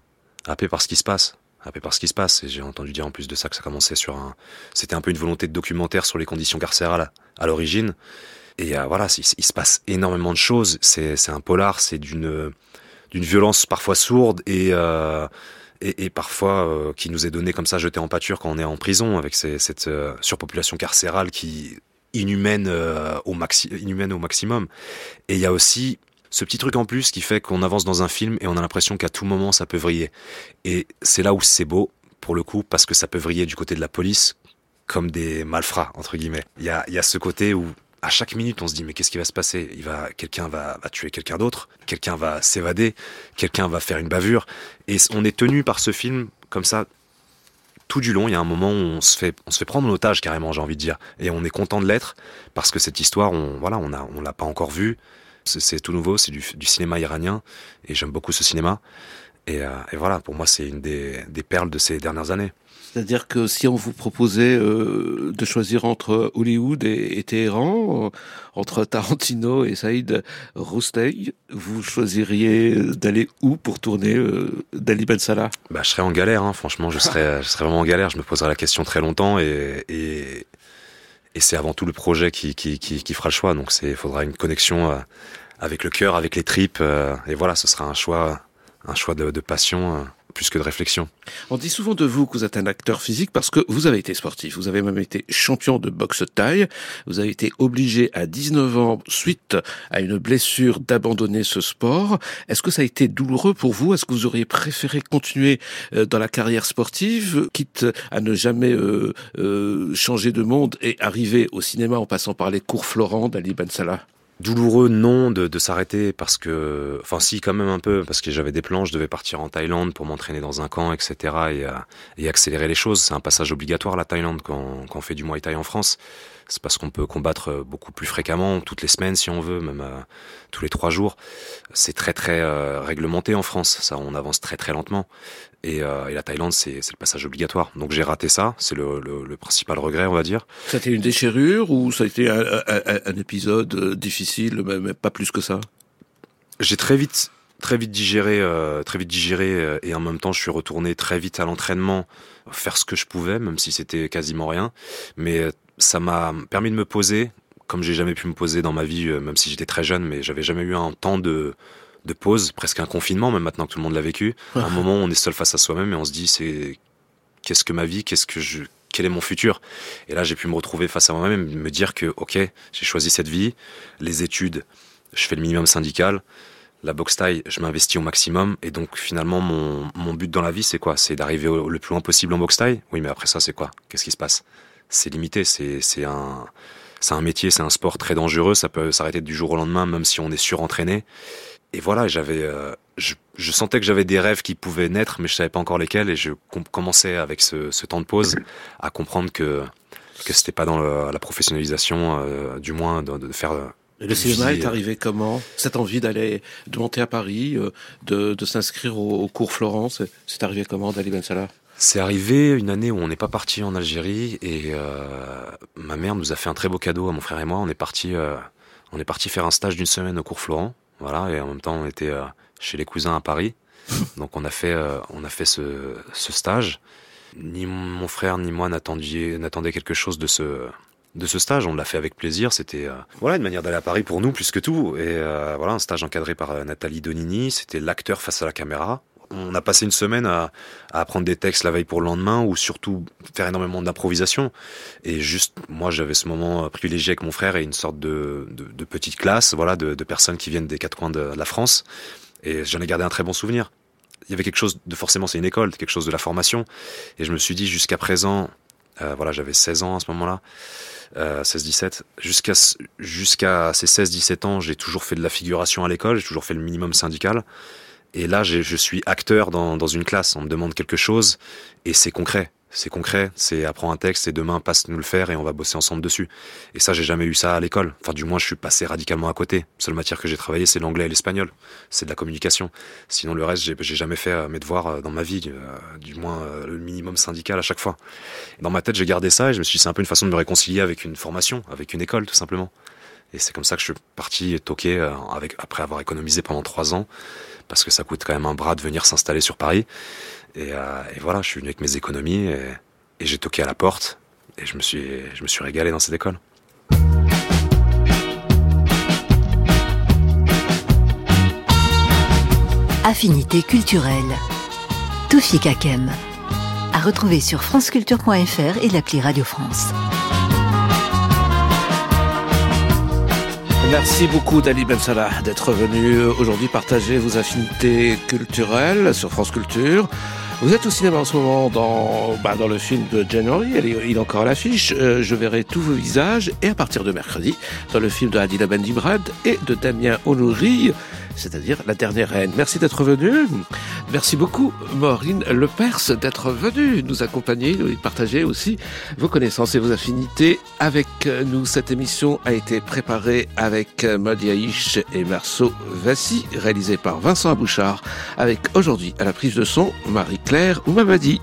happé par ce qui se passe, happé par ce qui se passe. Et j'ai entendu dire en plus de ça que ça commençait sur un, c'était un peu une volonté de documentaire sur les conditions carcérales à, l'origine. Et euh, voilà, il, se passe énormément de choses. C'est un polar, c'est d'une d'une violence parfois sourde et et, parfois qui nous est donnée comme ça, jetée en pâture quand on est en prison avec cette surpopulation carcérale qui inhumaine euh, au maxi inhumaine au maximum. Et il y a aussi ce petit truc en plus qui fait qu'on avance dans un film et on a l'impression qu'à tout moment ça peut vriller. Et c'est là où c'est beau pour le coup parce que ça peut vriller du côté de la police comme des malfrats entre guillemets. Il y a y a ce côté où à chaque minute, on se dit mais qu'est-ce qui va se passer? Il va, quelqu'un va tuer quelqu'un d'autre, quelqu'un va s'évader, quelqu'un va faire une bavure, et on est tenu par ce film comme ça tout du long. Il y a un moment où on se fait, on se fait prendre en otage carrément, j'ai envie de dire, et on est content de l'être parce que cette histoire, on, voilà, on a, on l'a pas encore vue. C'est, tout nouveau, c'est du, cinéma iranien, et j'aime beaucoup ce cinéma. Et, et voilà, pour moi, c'est une des, des perles de ces dernières années. C'est-à-dire que si on vous proposait euh, de choisir entre Hollywood et, Téhéran, euh, entre Tarantino et Saïd Roustey, vous choisiriez d'aller où pour tourner euh, Dali Ben Salah? Bah, Je serais en galère, hein. franchement, je serais, je serais vraiment en galère. Je me poserais la question très longtemps et, et, c'est avant tout le projet qui, qui, qui, fera le choix. Donc il faudra une connexion avec le cœur, avec les tripes. Et voilà, ce sera un choix, un choix de, passion plus que de réflexion. On dit souvent de vous que vous êtes un acteur physique parce que vous avez été sportif, vous avez même été champion de boxe taille, vous avez été obligé à 19 ans, suite à une blessure, d'abandonner ce sport. Est-ce que ça a été douloureux pour vous? Est-ce que vous auriez préféré continuer euh, dans la carrière sportive, quitte à ne jamais euh, euh, changer de monde et arriver au cinéma en passant par les cours Florent d'Ali Ben Salah? Douloureux, non, de, de s'arrêter parce que, enfin, si, quand même un peu, parce que j'avais des plans, je devais partir en Thaïlande pour m'entraîner dans un camp, etc. et, euh, et accélérer les choses. C'est un passage obligatoire, la Thaïlande, quand, quand on fait du Muay Thai en France. C'est parce qu'on peut combattre beaucoup plus fréquemment, toutes les semaines si on veut, même euh, tous les trois jours. C'est très très euh, réglementé en France, ça on avance très très lentement. Et, euh, et la Thaïlande, c'est le passage obligatoire. Donc j'ai raté ça, c'est le, le, le, principal regret, on va dire. Ça a été une déchirure ou ça a été un, un, un épisode difficile, mais pas plus que ça? J'ai très vite très vite digéré, euh, très vite digéré, euh, et en même temps, je suis retourné très vite à l'entraînement, faire ce que je pouvais, même si c'était quasiment rien. Mais ça m'a permis de me poser, comme j'ai jamais pu me poser dans ma vie, euh, même si j'étais très jeune, mais j'avais jamais eu un temps de, de pause, presque un confinement, même maintenant que tout le monde l'a vécu. un moment on est seul face à soi-même et on se dit, c'est qu'est-ce que ma vie, qu'est-ce que je, quel est mon futur? Et là, j'ai pu me retrouver face à moi-même et me dire que, ok, j'ai choisi cette vie, les études, je fais le minimum syndical, la boxe taille, je m'investis au maximum. Et donc, finalement, mon, mon but dans la vie, c'est quoi? C'est d'arriver le plus loin possible en boxe taille Oui, mais après ça, c'est quoi? Qu'est-ce qui se passe? C'est limité. C'est, un, un métier, c'est un sport très dangereux. Ça peut s'arrêter du jour au lendemain, même si on est surentraîné. Et voilà, j'avais, euh, je, je, sentais que j'avais des rêves qui pouvaient naître, mais je savais pas encore lesquels. Et je commençais avec ce, ce temps de pause à comprendre que que c'était pas dans le, la professionnalisation, euh, du moins de, de faire et le cinéma est arrivé comment? Cette envie d'aller, de monter à Paris, euh, de, de s'inscrire au, au, cours Florence, c'est arrivé comment d'Ali Ben Salah C'est arrivé une année où on n'est pas parti en Algérie et euh, ma mère nous a fait un très beau cadeau à mon frère et moi. On est parti, euh, on est parti faire un stage d'une semaine au cours Florent, voilà, et en même temps on était euh, chez les cousins à Paris. [laughs] Donc on a fait, euh, on a fait ce, ce stage. Ni mon frère ni moi n'attendaient quelque chose de ce de ce stage. On l'a fait avec plaisir. C'était euh, voilà une manière d'aller à Paris pour nous plus que tout. Et euh, voilà un stage encadré par Nathalie Donini. C'était l'acteur face à la caméra. On a passé une semaine à, à, apprendre des textes la veille pour le lendemain ou surtout faire énormément d'improvisation. Et juste, moi, j'avais ce moment privilégié avec mon frère et une sorte de, de, de petite classe, voilà, de, de, personnes qui viennent des quatre coins de la France. Et j'en ai gardé un très bon souvenir. Il y avait quelque chose de forcément, c'est une école, quelque chose de la formation. Et je me suis dit, jusqu'à présent, euh, voilà, j'avais 16 ans à ce moment-là euh, 16-17. Jusqu'à jusqu'à ces 16-17 ans, j'ai toujours fait de la figuration à l'école, j'ai toujours fait le minimum syndical. Et là, je suis acteur dans, dans une classe. On me demande quelque chose et c'est concret. C'est concret, c'est apprends un texte et demain passe-nous le faire et on va bosser ensemble dessus. Et ça, j'ai jamais eu ça à l'école. Enfin, du moins, je suis passé radicalement à côté. Seule matière que j'ai travaillé, c'est l'anglais et l'espagnol. C'est de la communication. Sinon, le reste, j'ai jamais fait euh, mes devoirs euh, dans ma vie, euh, du moins le minimum syndical à chaque fois. Dans ma tête, j'ai gardé ça et je me suis dit, c'est un peu une façon de me réconcilier avec une formation, avec une école, tout simplement. Et c'est comme ça que je suis parti toquer avec, après avoir économisé pendant trois ans, parce que ça coûte quand même un bras de venir s'installer sur Paris. Et, euh, voilà, je suis venu avec mes économies et, et j'ai toqué à la porte et je me suis, je me suis régalé dans cette école. Affinité culturelle. Toufik Kakem. À retrouver sur franceculture.fr et l'appli Radio France. Merci beaucoup Dali Ben Salah d'être venu aujourd'hui partager vos affinités culturelles sur France Culture. Vous êtes au cinéma en ce moment dans, bah, dans le film de January, il est, encore à l'affiche. Euh, je verrai tous vos visages et à partir de mercredi, dans le film de Adila Bendibrad et de Damien Honouri, c'est-à-dire La Dernière Reine. Merci d'être venu. Merci beaucoup, Maureen Lepers, d'être venue nous accompagner et partager aussi vos connaissances et vos affinités avec nous. Cette émission a été préparée avec Madiaïch et Marceau Vassi, réalisée par Vincent Bouchard, avec aujourd'hui à la prise de son Marie-Claire Oumamadi.